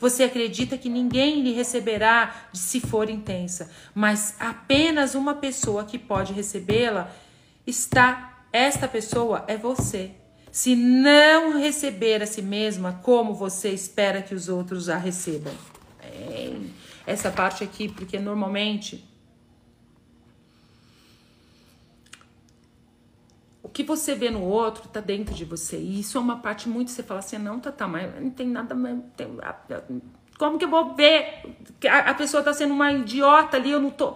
Você acredita que ninguém lhe receberá se for intensa, mas apenas uma pessoa que pode recebê-la está. Esta pessoa é você. Se não receber a si mesma, como você espera que os outros a recebam? Essa parte aqui, porque normalmente que você vê no outro tá dentro de você. E isso é uma parte muito. Você fala assim, não, tá, tá, mas não tem nada. Tem, como que eu vou ver que a, a pessoa tá sendo uma idiota ali? Eu não tô.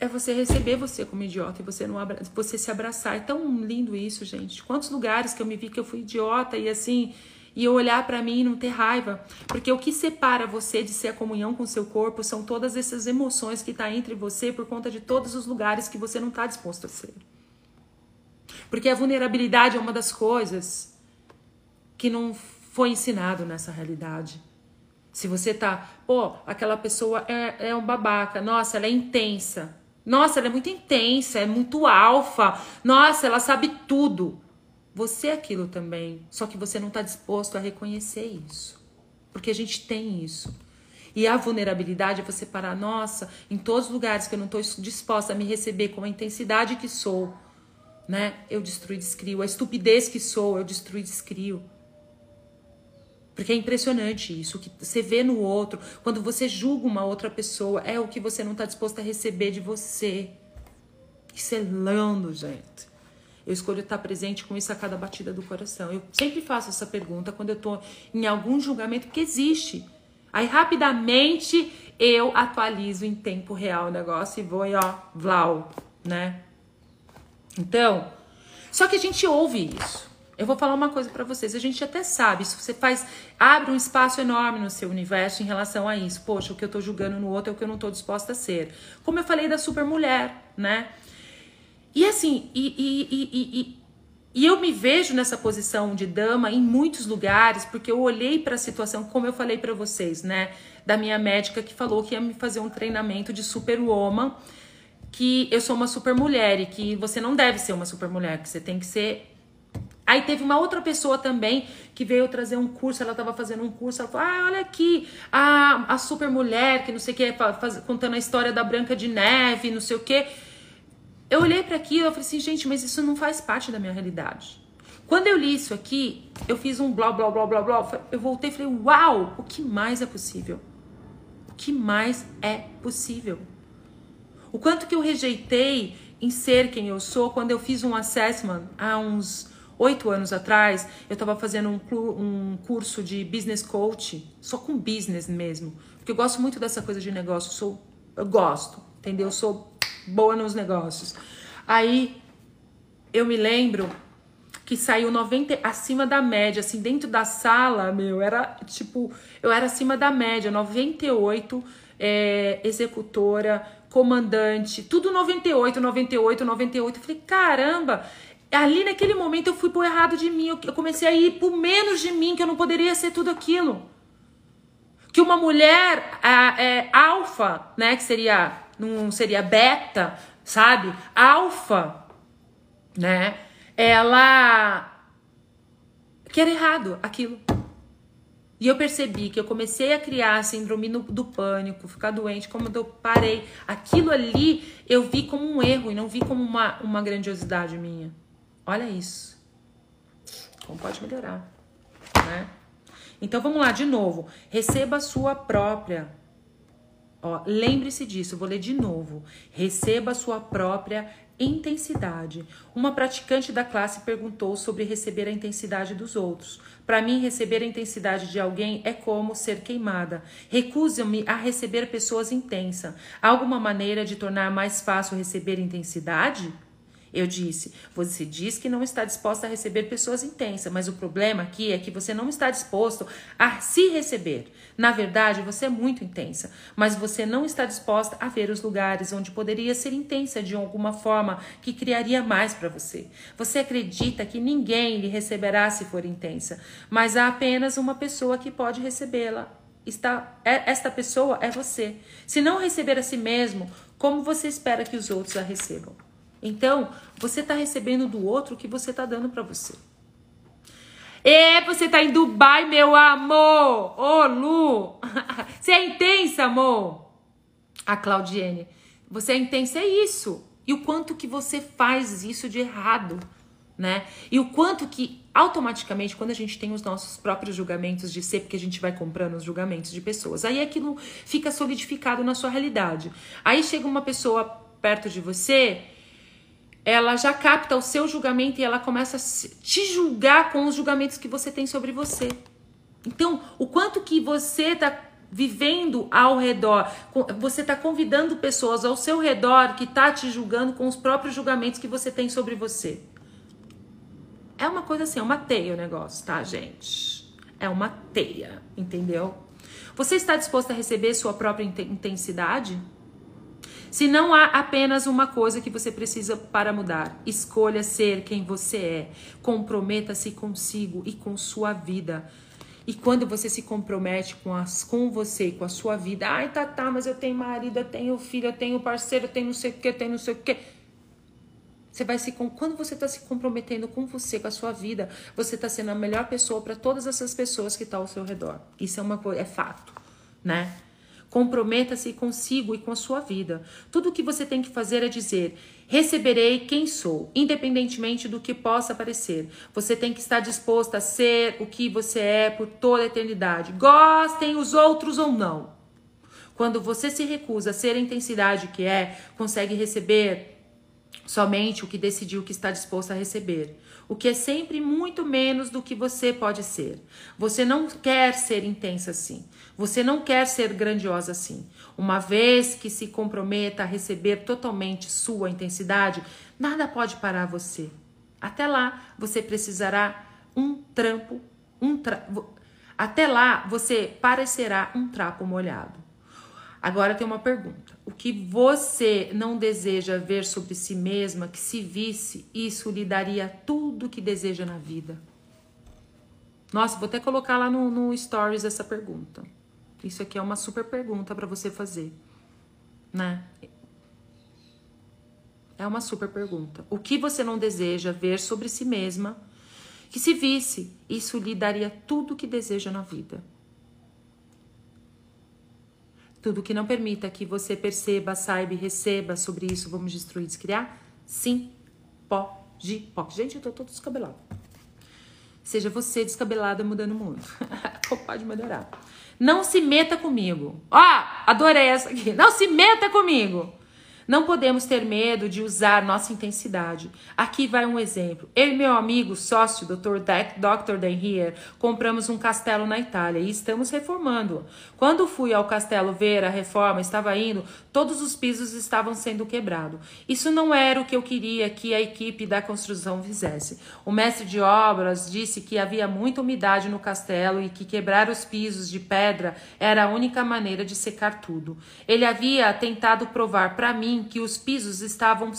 É você receber você como idiota e você não abra, você se abraçar. É tão lindo isso, gente. Quantos lugares que eu me vi que eu fui idiota e assim e eu olhar para mim e não ter raiva, porque o que separa você de ser a comunhão com seu corpo são todas essas emoções que tá entre você por conta de todos os lugares que você não tá disposto a ser. Porque a vulnerabilidade é uma das coisas que não foi ensinado nessa realidade. Se você tá, pô, aquela pessoa é, é um babaca, nossa, ela é intensa. Nossa, ela é muito intensa, é muito alfa. Nossa, ela sabe tudo. Você é aquilo também, só que você não está disposto a reconhecer isso. Porque a gente tem isso. E a vulnerabilidade é você parar, nossa, em todos os lugares que eu não estou disposta a me receber com a intensidade que sou, né? Eu destruí, descrio. A estupidez que sou, eu destruí, descrio. Porque é impressionante isso, o que você vê no outro, quando você julga uma outra pessoa, é o que você não está disposto a receber de você. Isso é lindo, gente. Eu escolho estar presente com isso a cada batida do coração. Eu sempre faço essa pergunta quando eu estou em algum julgamento, porque existe. Aí rapidamente eu atualizo em tempo real o negócio e vou aí, ó, vlau, né? Então, só que a gente ouve isso. Eu vou falar uma coisa para vocês, a gente até sabe, se você faz, abre um espaço enorme no seu universo em relação a isso. Poxa, o que eu tô julgando no outro é o que eu não tô disposta a ser. Como eu falei da super mulher, né? E assim, e, e, e, e, eu me vejo nessa posição de dama em muitos lugares, porque eu olhei para a situação, como eu falei para vocês, né? Da minha médica que falou que ia me fazer um treinamento de super woman, que eu sou uma super mulher e que você não deve ser uma super mulher, que você tem que ser Aí teve uma outra pessoa também que veio trazer um curso, ela estava fazendo um curso, ela falou: Ah, olha aqui, a, a super mulher, que não sei o que, faz, contando a história da Branca de Neve, não sei o que. Eu olhei para aquilo e falei assim, gente, mas isso não faz parte da minha realidade. Quando eu li isso aqui, eu fiz um blá blá blá blá blá. Eu voltei e falei, uau, o que mais é possível? O que mais é possível? O quanto que eu rejeitei em ser quem eu sou quando eu fiz um assessment há uns oito anos atrás, eu estava fazendo um, um curso de business coach, só com business mesmo. Porque eu gosto muito dessa coisa de negócio, sou, eu gosto, entendeu? Eu sou boa nos negócios. Aí eu me lembro que saiu 90 acima da média, assim, dentro da sala, meu, era tipo, eu era acima da média, 98 é, executora, comandante, tudo 98, 98, 98. Eu falei, caramba, ali naquele momento eu fui pro errado de mim, eu, comecei a ir pro menos de mim, que eu não poderia ser tudo aquilo. Que uma mulher é, alfa, né, que seria não seria beta, sabe? Alfa, né? Ela que era errado aquilo. E eu percebi que eu comecei a criar síndrome do pânico, ficar doente, como eu parei. Aquilo ali eu vi como um erro e não vi como uma, uma grandiosidade minha. Olha isso. Como pode melhorar, né? Então vamos lá de novo. Receba a sua própria lembre-se disso, vou ler de novo. Receba a sua própria intensidade. Uma praticante da classe perguntou sobre receber a intensidade dos outros. Para mim, receber a intensidade de alguém é como ser queimada. Recuso-me a receber pessoas intensas. Há alguma maneira de tornar mais fácil receber intensidade? Eu disse: você diz que não está disposta a receber pessoas intensas, mas o problema aqui é que você não está disposto a se receber. Na verdade, você é muito intensa, mas você não está disposta a ver os lugares onde poderia ser intensa de alguma forma que criaria mais para você. Você acredita que ninguém lhe receberá se for intensa, mas há apenas uma pessoa que pode recebê-la. Está, é, esta pessoa é você. Se não receber a si mesmo, como você espera que os outros a recebam? Então, você está recebendo do outro o que você está dando para você. É, você tá em Dubai, meu amor! Ô, Lu! Você é intensa, amor! A Claudiene. Você é intensa, é isso. E o quanto que você faz isso de errado, né? E o quanto que automaticamente, quando a gente tem os nossos próprios julgamentos de ser, porque a gente vai comprando os julgamentos de pessoas, aí aquilo fica solidificado na sua realidade. Aí chega uma pessoa perto de você ela já capta o seu julgamento e ela começa a te julgar com os julgamentos que você tem sobre você. Então, o quanto que você está vivendo ao redor, você está convidando pessoas ao seu redor que está te julgando com os próprios julgamentos que você tem sobre você. É uma coisa assim, é uma teia o negócio, tá, gente? É uma teia, entendeu? Você está disposto a receber sua própria intensidade? Se não há apenas uma coisa que você precisa para mudar, escolha ser quem você é. Comprometa-se consigo e com sua vida. E quando você se compromete com, as, com você, com a sua vida, ai, tá, tá, mas eu tenho marido, eu tenho filho, eu tenho parceiro, eu tenho não sei o que, eu tenho não sei o que. Você vai se quando você está se comprometendo com você, com a sua vida, você está sendo a melhor pessoa para todas essas pessoas que estão ao seu redor. Isso é uma coisa, é fato, né? Comprometa-se consigo e com a sua vida. Tudo o que você tem que fazer é dizer: receberei quem sou, independentemente do que possa parecer. Você tem que estar disposta a ser o que você é por toda a eternidade. Gostem os outros ou não. Quando você se recusa a ser a intensidade que é, consegue receber somente o que decidiu que está disposto a receber o que é sempre muito menos do que você pode ser. Você não quer ser intensa assim. Você não quer ser grandiosa assim. Uma vez que se comprometa a receber totalmente sua intensidade, nada pode parar você. Até lá, você precisará um trampo, um tra... até lá você parecerá um trapo molhado. Agora tem uma pergunta. O que você não deseja ver sobre si mesma, que se visse, isso lhe daria tudo o que deseja na vida? Nossa, vou até colocar lá no, no Stories essa pergunta. Isso aqui é uma super pergunta para você fazer, né? É uma super pergunta. O que você não deseja ver sobre si mesma, que se visse, isso lhe daria tudo o que deseja na vida? Tudo que não permita que você perceba, saiba e receba sobre isso, vamos destruir, descriar? Sim, pode, pode. Gente, eu tô todo descabelado. Seja você descabelada mudando o mundo. pode melhorar. Não se meta comigo. Ó, adorei essa aqui. Não se meta comigo. Não podemos ter medo de usar nossa intensidade. Aqui vai um exemplo. Eu e meu amigo, sócio, Dr. Dr. Denrier, compramos um castelo na Itália e estamos reformando. Quando fui ao castelo ver a reforma, estava indo, todos os pisos estavam sendo quebrados. Isso não era o que eu queria que a equipe da construção fizesse. O mestre de obras disse que havia muita umidade no castelo e que quebrar os pisos de pedra era a única maneira de secar tudo. Ele havia tentado provar para mim que os pisos estavam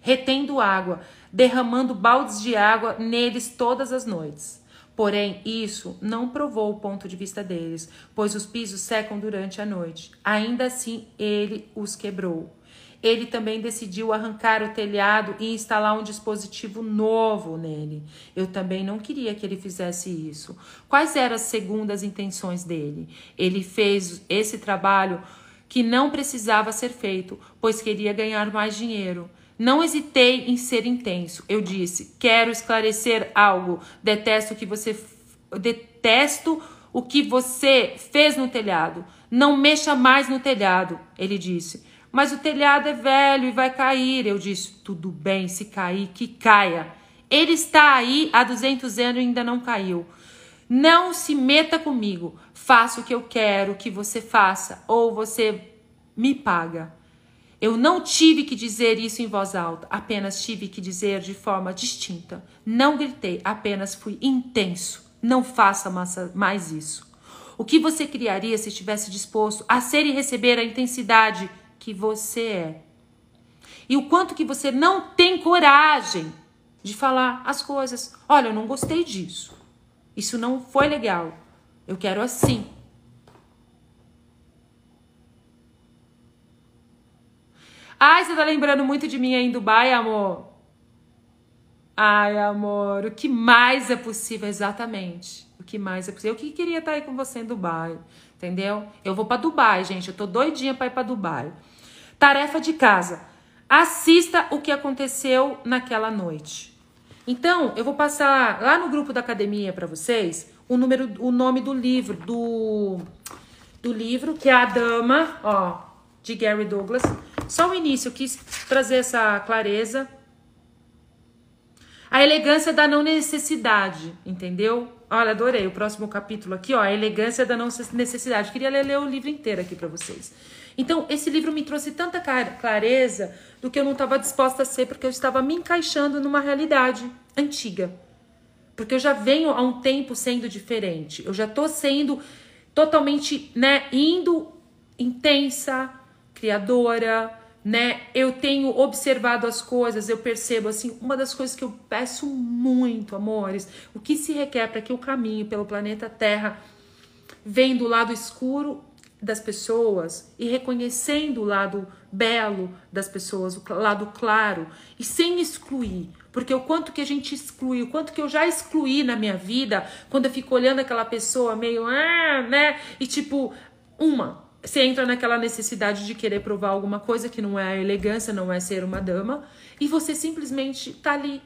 retendo água, derramando baldes de água neles todas as noites. Porém, isso não provou o ponto de vista deles, pois os pisos secam durante a noite. Ainda assim, ele os quebrou. Ele também decidiu arrancar o telhado e instalar um dispositivo novo nele. Eu também não queria que ele fizesse isso. Quais eram as segundas intenções dele? Ele fez esse trabalho que não precisava ser feito, pois queria ganhar mais dinheiro. Não hesitei em ser intenso. Eu disse: "Quero esclarecer algo. Detesto que você detesto o que você fez no telhado. Não mexa mais no telhado", ele disse. "Mas o telhado é velho e vai cair". Eu disse: "Tudo bem, se cair, que caia. Ele está aí há 200 anos e ainda não caiu. Não se meta comigo. Faça o que eu quero que você faça ou você me paga. Eu não tive que dizer isso em voz alta, apenas tive que dizer de forma distinta. Não gritei, apenas fui intenso. Não faça mais isso. O que você criaria se estivesse disposto a ser e receber a intensidade que você é? E o quanto que você não tem coragem de falar as coisas. Olha, eu não gostei disso. Isso não foi legal. Eu quero assim. Ai, você tá lembrando muito de mim aí em Dubai, amor? Ai, amor, o que mais é possível? Exatamente. O que mais é possível? Eu que queria estar aí com você em Dubai, entendeu? Eu vou para Dubai, gente. Eu tô doidinha para ir para Dubai. Tarefa de casa. Assista o que aconteceu naquela noite. Então, eu vou passar lá no grupo da academia para vocês o número, o nome do livro do do livro que é a Dama, ó, de Gary Douglas. Só o início, eu quis trazer essa clareza. A elegância da não necessidade, entendeu? Olha, adorei o próximo capítulo aqui, ó, a elegância da não necessidade. Queria ler, ler o livro inteiro aqui para vocês. Então, esse livro me trouxe tanta clareza do que eu não estava disposta a ser, porque eu estava me encaixando numa realidade antiga. Porque eu já venho há um tempo sendo diferente. Eu já tô sendo totalmente, né, indo intensa, criadora, né? Eu tenho observado as coisas, eu percebo assim, uma das coisas que eu peço muito, amores, o que se requer para que eu caminhe pelo planeta Terra vem do lado escuro das pessoas e reconhecendo o lado belo das pessoas, o lado claro e sem excluir. Porque o quanto que a gente exclui, o quanto que eu já excluí na minha vida, quando eu fico olhando aquela pessoa meio, ah, né? E tipo, uma, você entra naquela necessidade de querer provar alguma coisa que não é a elegância, não é ser uma dama, e você simplesmente tá ali.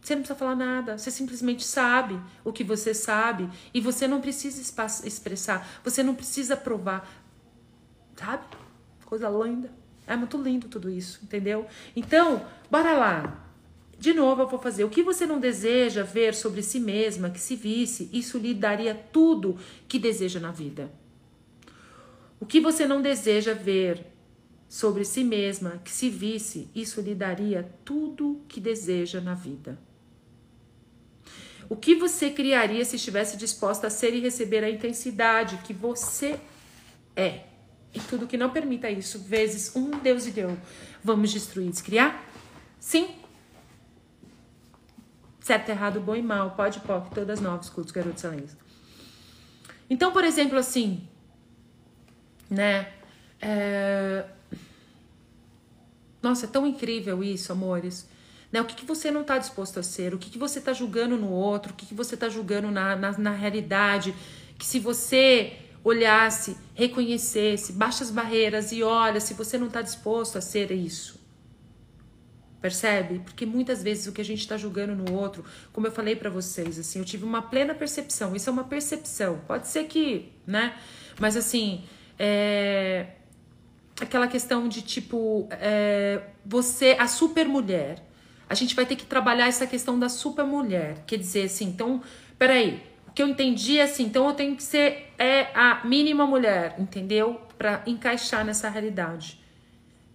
Você não precisa falar nada, você simplesmente sabe o que você sabe e você não precisa expressar, você não precisa provar. Sabe? Coisa linda. É muito lindo tudo isso, entendeu? Então, bora lá. De novo, eu vou fazer. O que você não deseja ver sobre si mesma, que se visse, isso lhe daria tudo que deseja na vida. O que você não deseja ver sobre si mesma, que se visse, isso lhe daria tudo que deseja na vida. O que você criaria se estivesse disposta a ser e receber a intensidade que você é? E tudo que não permita isso, vezes um Deus e deu, vamos destruir, descriar? Sim. Certo, errado, bom e mal, pode, pode, todas novas, cultos, garotos, excelência. Então, por exemplo, assim, né? É... Nossa, é tão incrível isso, amores. Né? O que, que você não está disposto a ser? O que, que você está julgando no outro? O que, que você está julgando na, na, na realidade? Que se você olhasse, reconhecesse, baixa as barreiras e olha se você não está disposto a ser isso. Percebe? Porque muitas vezes o que a gente está julgando no outro, como eu falei para vocês, assim, eu tive uma plena percepção. Isso é uma percepção. Pode ser que, né? Mas assim, é, aquela questão de tipo, é, você, a super mulher. A gente vai ter que trabalhar essa questão da super mulher. Quer dizer, assim, então, peraí, o que eu entendi é assim, então eu tenho que ser é, a mínima mulher, entendeu? Para encaixar nessa realidade,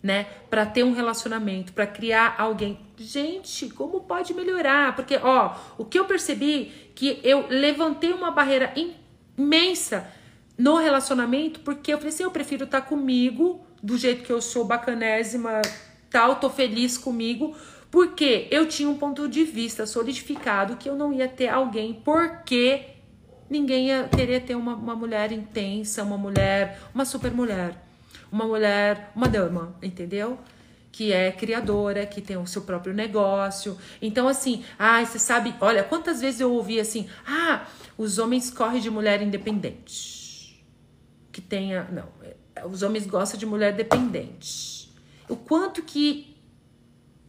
né? Para ter um relacionamento, para criar alguém. Gente, como pode melhorar? Porque, ó, o que eu percebi que eu levantei uma barreira imensa no relacionamento, porque eu falei assim, eu prefiro estar tá comigo do jeito que eu sou, bacanésima, tal, tô feliz comigo, porque eu tinha um ponto de vista solidificado que eu não ia ter alguém, porque ninguém ia querer ter uma, uma mulher intensa, uma mulher, uma super mulher, uma mulher, uma dama, entendeu? que é criadora, que tem o seu próprio negócio. Então, assim, ah, você sabe, olha, quantas vezes eu ouvi assim, ah, os homens correm de mulher independente que tenha. Não, é, os homens gostam de mulher dependente. O quanto que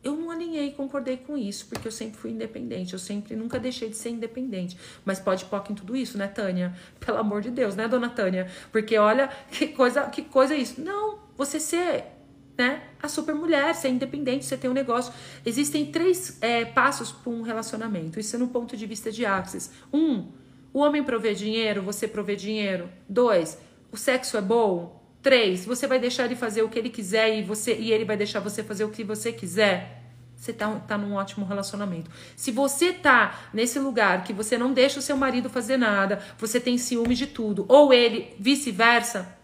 eu não alinhei e concordei com isso, porque eu sempre fui independente, eu sempre nunca deixei de ser independente. Mas pode POC em tudo isso, né, Tânia? Pelo amor de Deus, né, dona Tânia? Porque olha que coisa, que coisa é isso. Não, você ser né, a super mulher, ser independente, você tem um negócio. Existem três é, passos para um relacionamento. Isso é no ponto de vista de Axis. Um, o homem provê dinheiro, você provê dinheiro. Dois, o sexo é bom? Três, você vai deixar ele fazer o que ele quiser e, você, e ele vai deixar você fazer o que você quiser? Você tá, tá num ótimo relacionamento. Se você tá nesse lugar que você não deixa o seu marido fazer nada, você tem ciúme de tudo, ou ele vice-versa,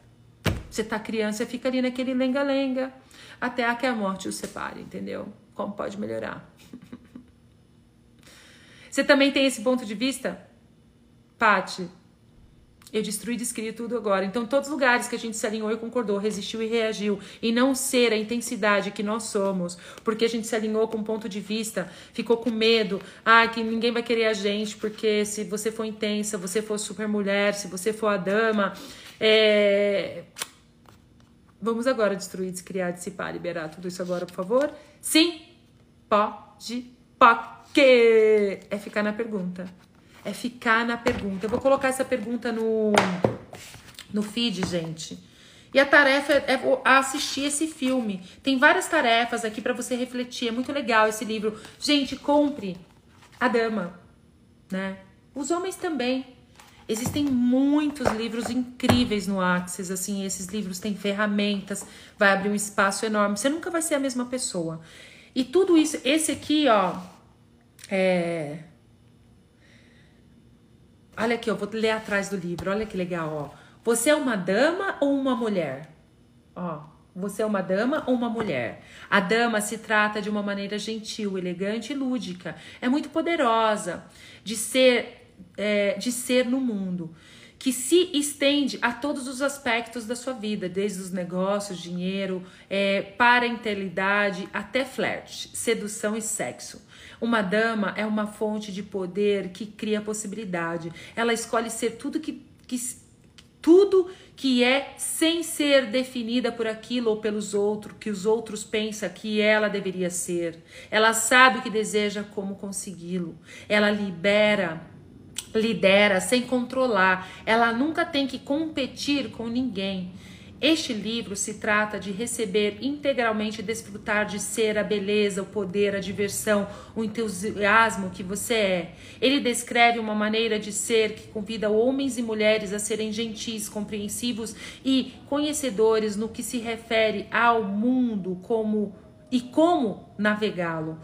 você tá criança, fica ali naquele lenga-lenga, até que a morte o separe, entendeu? Como pode melhorar? você também tem esse ponto de vista? Pati, eu destruí descrevi tudo agora. Então, todos os lugares que a gente se alinhou e concordou, resistiu e reagiu, e não ser a intensidade que nós somos, porque a gente se alinhou com um ponto de vista, ficou com medo, ah, que ninguém vai querer a gente, porque se você for intensa, você for super mulher, se você for a dama, é... Vamos agora destruir, descriar, dissipar, liberar tudo isso agora, por favor? Sim, pode, pode. É ficar na pergunta é ficar na pergunta. Eu vou colocar essa pergunta no, no feed, gente. E a tarefa é, é assistir esse filme. Tem várias tarefas aqui para você refletir. É muito legal esse livro. Gente, compre A Dama, né? Os homens também. Existem muitos livros incríveis no Axis, assim, esses livros têm ferramentas, vai abrir um espaço enorme. Você nunca vai ser a mesma pessoa. E tudo isso, esse aqui, ó, é Olha aqui, eu vou ler atrás do livro. Olha que legal, ó. Você é uma dama ou uma mulher? Ó, você é uma dama ou uma mulher? A dama se trata de uma maneira gentil, elegante e lúdica. É muito poderosa de ser, é, de ser no mundo, que se estende a todos os aspectos da sua vida, desde os negócios, dinheiro, é, parentalidade até flerte, sedução e sexo. Uma dama é uma fonte de poder que cria possibilidade. Ela escolhe ser tudo que, que tudo que é sem ser definida por aquilo ou pelos outros, que os outros pensam que ela deveria ser. Ela sabe o que deseja, como consegui-lo. Ela libera, lidera sem controlar. Ela nunca tem que competir com ninguém. Este livro se trata de receber integralmente e desfrutar de ser a beleza, o poder, a diversão, o entusiasmo que você é. Ele descreve uma maneira de ser que convida homens e mulheres a serem gentis, compreensivos e conhecedores no que se refere ao mundo como e como navegá-lo.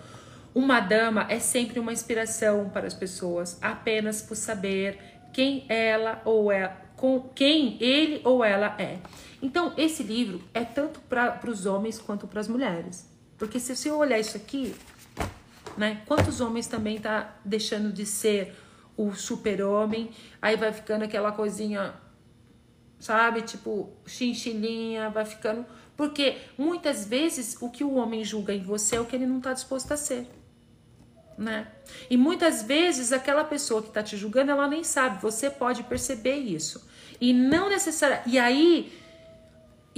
Uma dama é sempre uma inspiração para as pessoas apenas por saber quem ela ou é, com quem ele ou ela é. Então, esse livro é tanto para os homens quanto para as mulheres. Porque se você olhar isso aqui, né? Quantos homens também tá deixando de ser o super-homem, aí vai ficando aquela coisinha, sabe? Tipo, chinchilinha, vai ficando. Porque muitas vezes o que o homem julga em você é o que ele não está disposto a ser. Né? E muitas vezes aquela pessoa que está te julgando, ela nem sabe, você pode perceber isso. E não necessariamente. E aí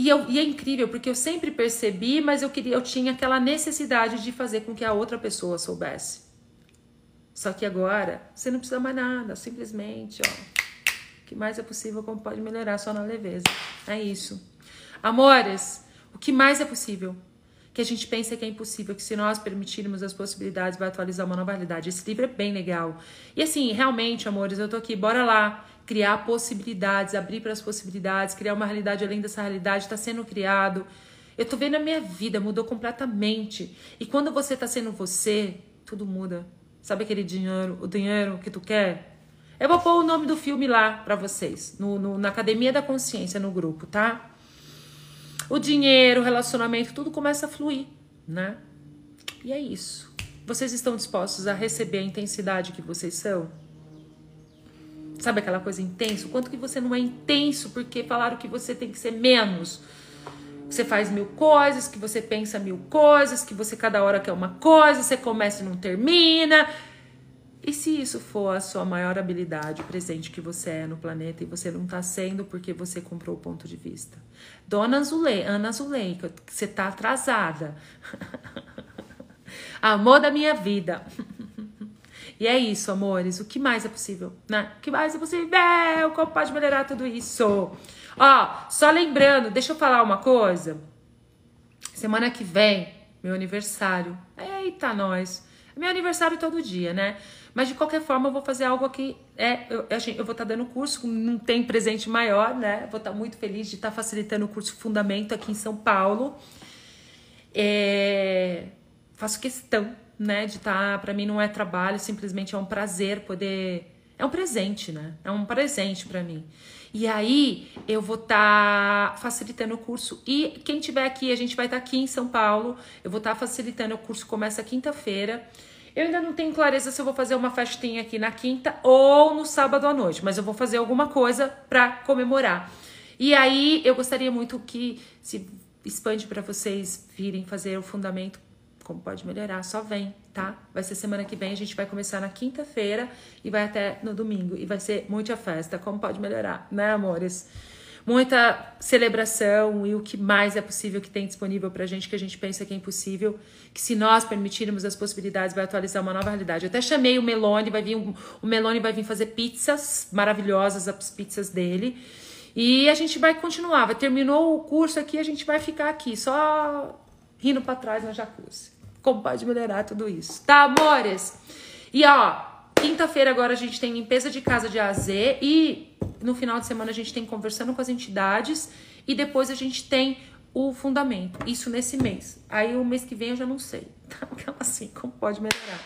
e, eu, e é incrível, porque eu sempre percebi, mas eu queria, eu tinha aquela necessidade de fazer com que a outra pessoa soubesse. Só que agora você não precisa mais nada, simplesmente, ó. O que mais é possível, como pode melhorar só na leveza. É isso. Amores, o que mais é possível? Que a gente pensa que é impossível, que se nós permitirmos as possibilidades, vai atualizar uma nova realidade. Esse livro é bem legal. E assim, realmente, amores, eu tô aqui, bora lá criar possibilidades, abrir para as possibilidades, criar uma realidade além dessa realidade, está sendo criado. Eu tô vendo a minha vida, mudou completamente. E quando você tá sendo você, tudo muda. Sabe aquele dinheiro, o dinheiro que tu quer? Eu vou pôr o nome do filme lá para vocês, no, no, na Academia da Consciência, no grupo, tá? O dinheiro, o relacionamento, tudo começa a fluir, né? E é isso. Vocês estão dispostos a receber a intensidade que vocês são? Sabe aquela coisa intensa? O quanto que você não é intenso porque falaram que você tem que ser menos. Que você faz mil coisas, que você pensa mil coisas, que você cada hora quer uma coisa, você começa e não termina. E se isso for a sua maior habilidade, presente que você é no planeta e você não está sendo porque você comprou o ponto de vista? Dona Azulei, Ana Azulei, você está atrasada. Amor da minha vida. E é isso, amores. O que mais é possível, né? O que mais é possível? É, o corpo pode melhorar tudo isso. Ó, só lembrando, deixa eu falar uma coisa. Semana que vem, meu aniversário. Eita, nós. Meu aniversário todo dia, né? Mas de qualquer forma, eu vou fazer algo aqui. É, eu, eu vou estar tá dando curso, não tem presente maior, né? Vou estar tá muito feliz de estar tá facilitando o curso Fundamento aqui em São Paulo. É, faço questão né, de estar, para mim não é trabalho, simplesmente é um prazer poder, é um presente, né? É um presente para mim. E aí eu vou estar tá facilitando o curso e quem tiver aqui, a gente vai estar tá aqui em São Paulo. Eu vou estar tá facilitando o curso começa quinta-feira. Eu ainda não tenho clareza se eu vou fazer uma festinha aqui na quinta ou no sábado à noite, mas eu vou fazer alguma coisa para comemorar. E aí eu gostaria muito que se expande para vocês virem fazer o fundamento como pode melhorar, só vem, tá? Vai ser semana que vem, a gente vai começar na quinta-feira e vai até no domingo. E vai ser muita festa, como pode melhorar, né, amores? Muita celebração e o que mais é possível que tem disponível pra gente, que a gente pensa que é impossível, que se nós permitirmos as possibilidades, vai atualizar uma nova realidade. Eu até chamei o Melone, vai vir, o Melone vai vir fazer pizzas maravilhosas, as pizzas dele. E a gente vai continuar, vai terminou o curso aqui, a gente vai ficar aqui, só rindo para trás na jacuzzi como pode melhorar tudo isso. Tá, amores? E ó, quinta-feira agora a gente tem limpeza de casa de A a Z e no final de semana a gente tem conversando com as entidades e depois a gente tem o fundamento. Isso nesse mês. Aí o mês que vem eu já não sei. Tá? Assim, como pode melhorar?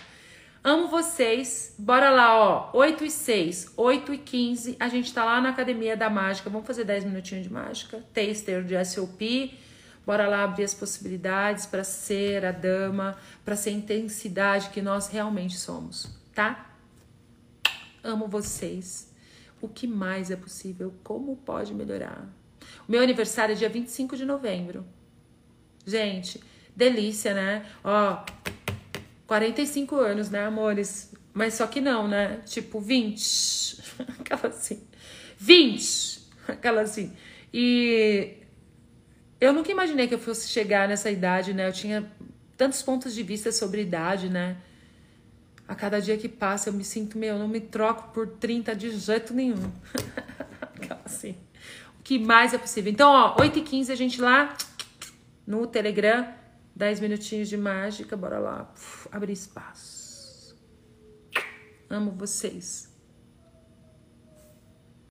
Amo vocês. Bora lá, ó. 8 e 6, 8 e 15. A gente tá lá na Academia da Mágica. Vamos fazer 10 minutinhos de mágica. Taster de SOP Bora lá abrir as possibilidades para ser a dama, para ser a intensidade que nós realmente somos, tá? Amo vocês. O que mais é possível? Como pode melhorar? O meu aniversário é dia 25 de novembro. Gente, delícia, né? Ó, 45 anos, né, amores? Mas só que não, né? Tipo, 20. Aquela assim. 20. Aquela assim. E eu nunca imaginei que eu fosse chegar nessa idade, né? Eu tinha tantos pontos de vista sobre idade, né? A cada dia que passa eu me sinto, meu, eu não me troco por 30 de jeito nenhum. Aquela assim. O que mais é possível. Então, ó, 8h15 a gente lá no Telegram, 10 minutinhos de mágica, bora lá. Uf, abrir espaço. Amo vocês.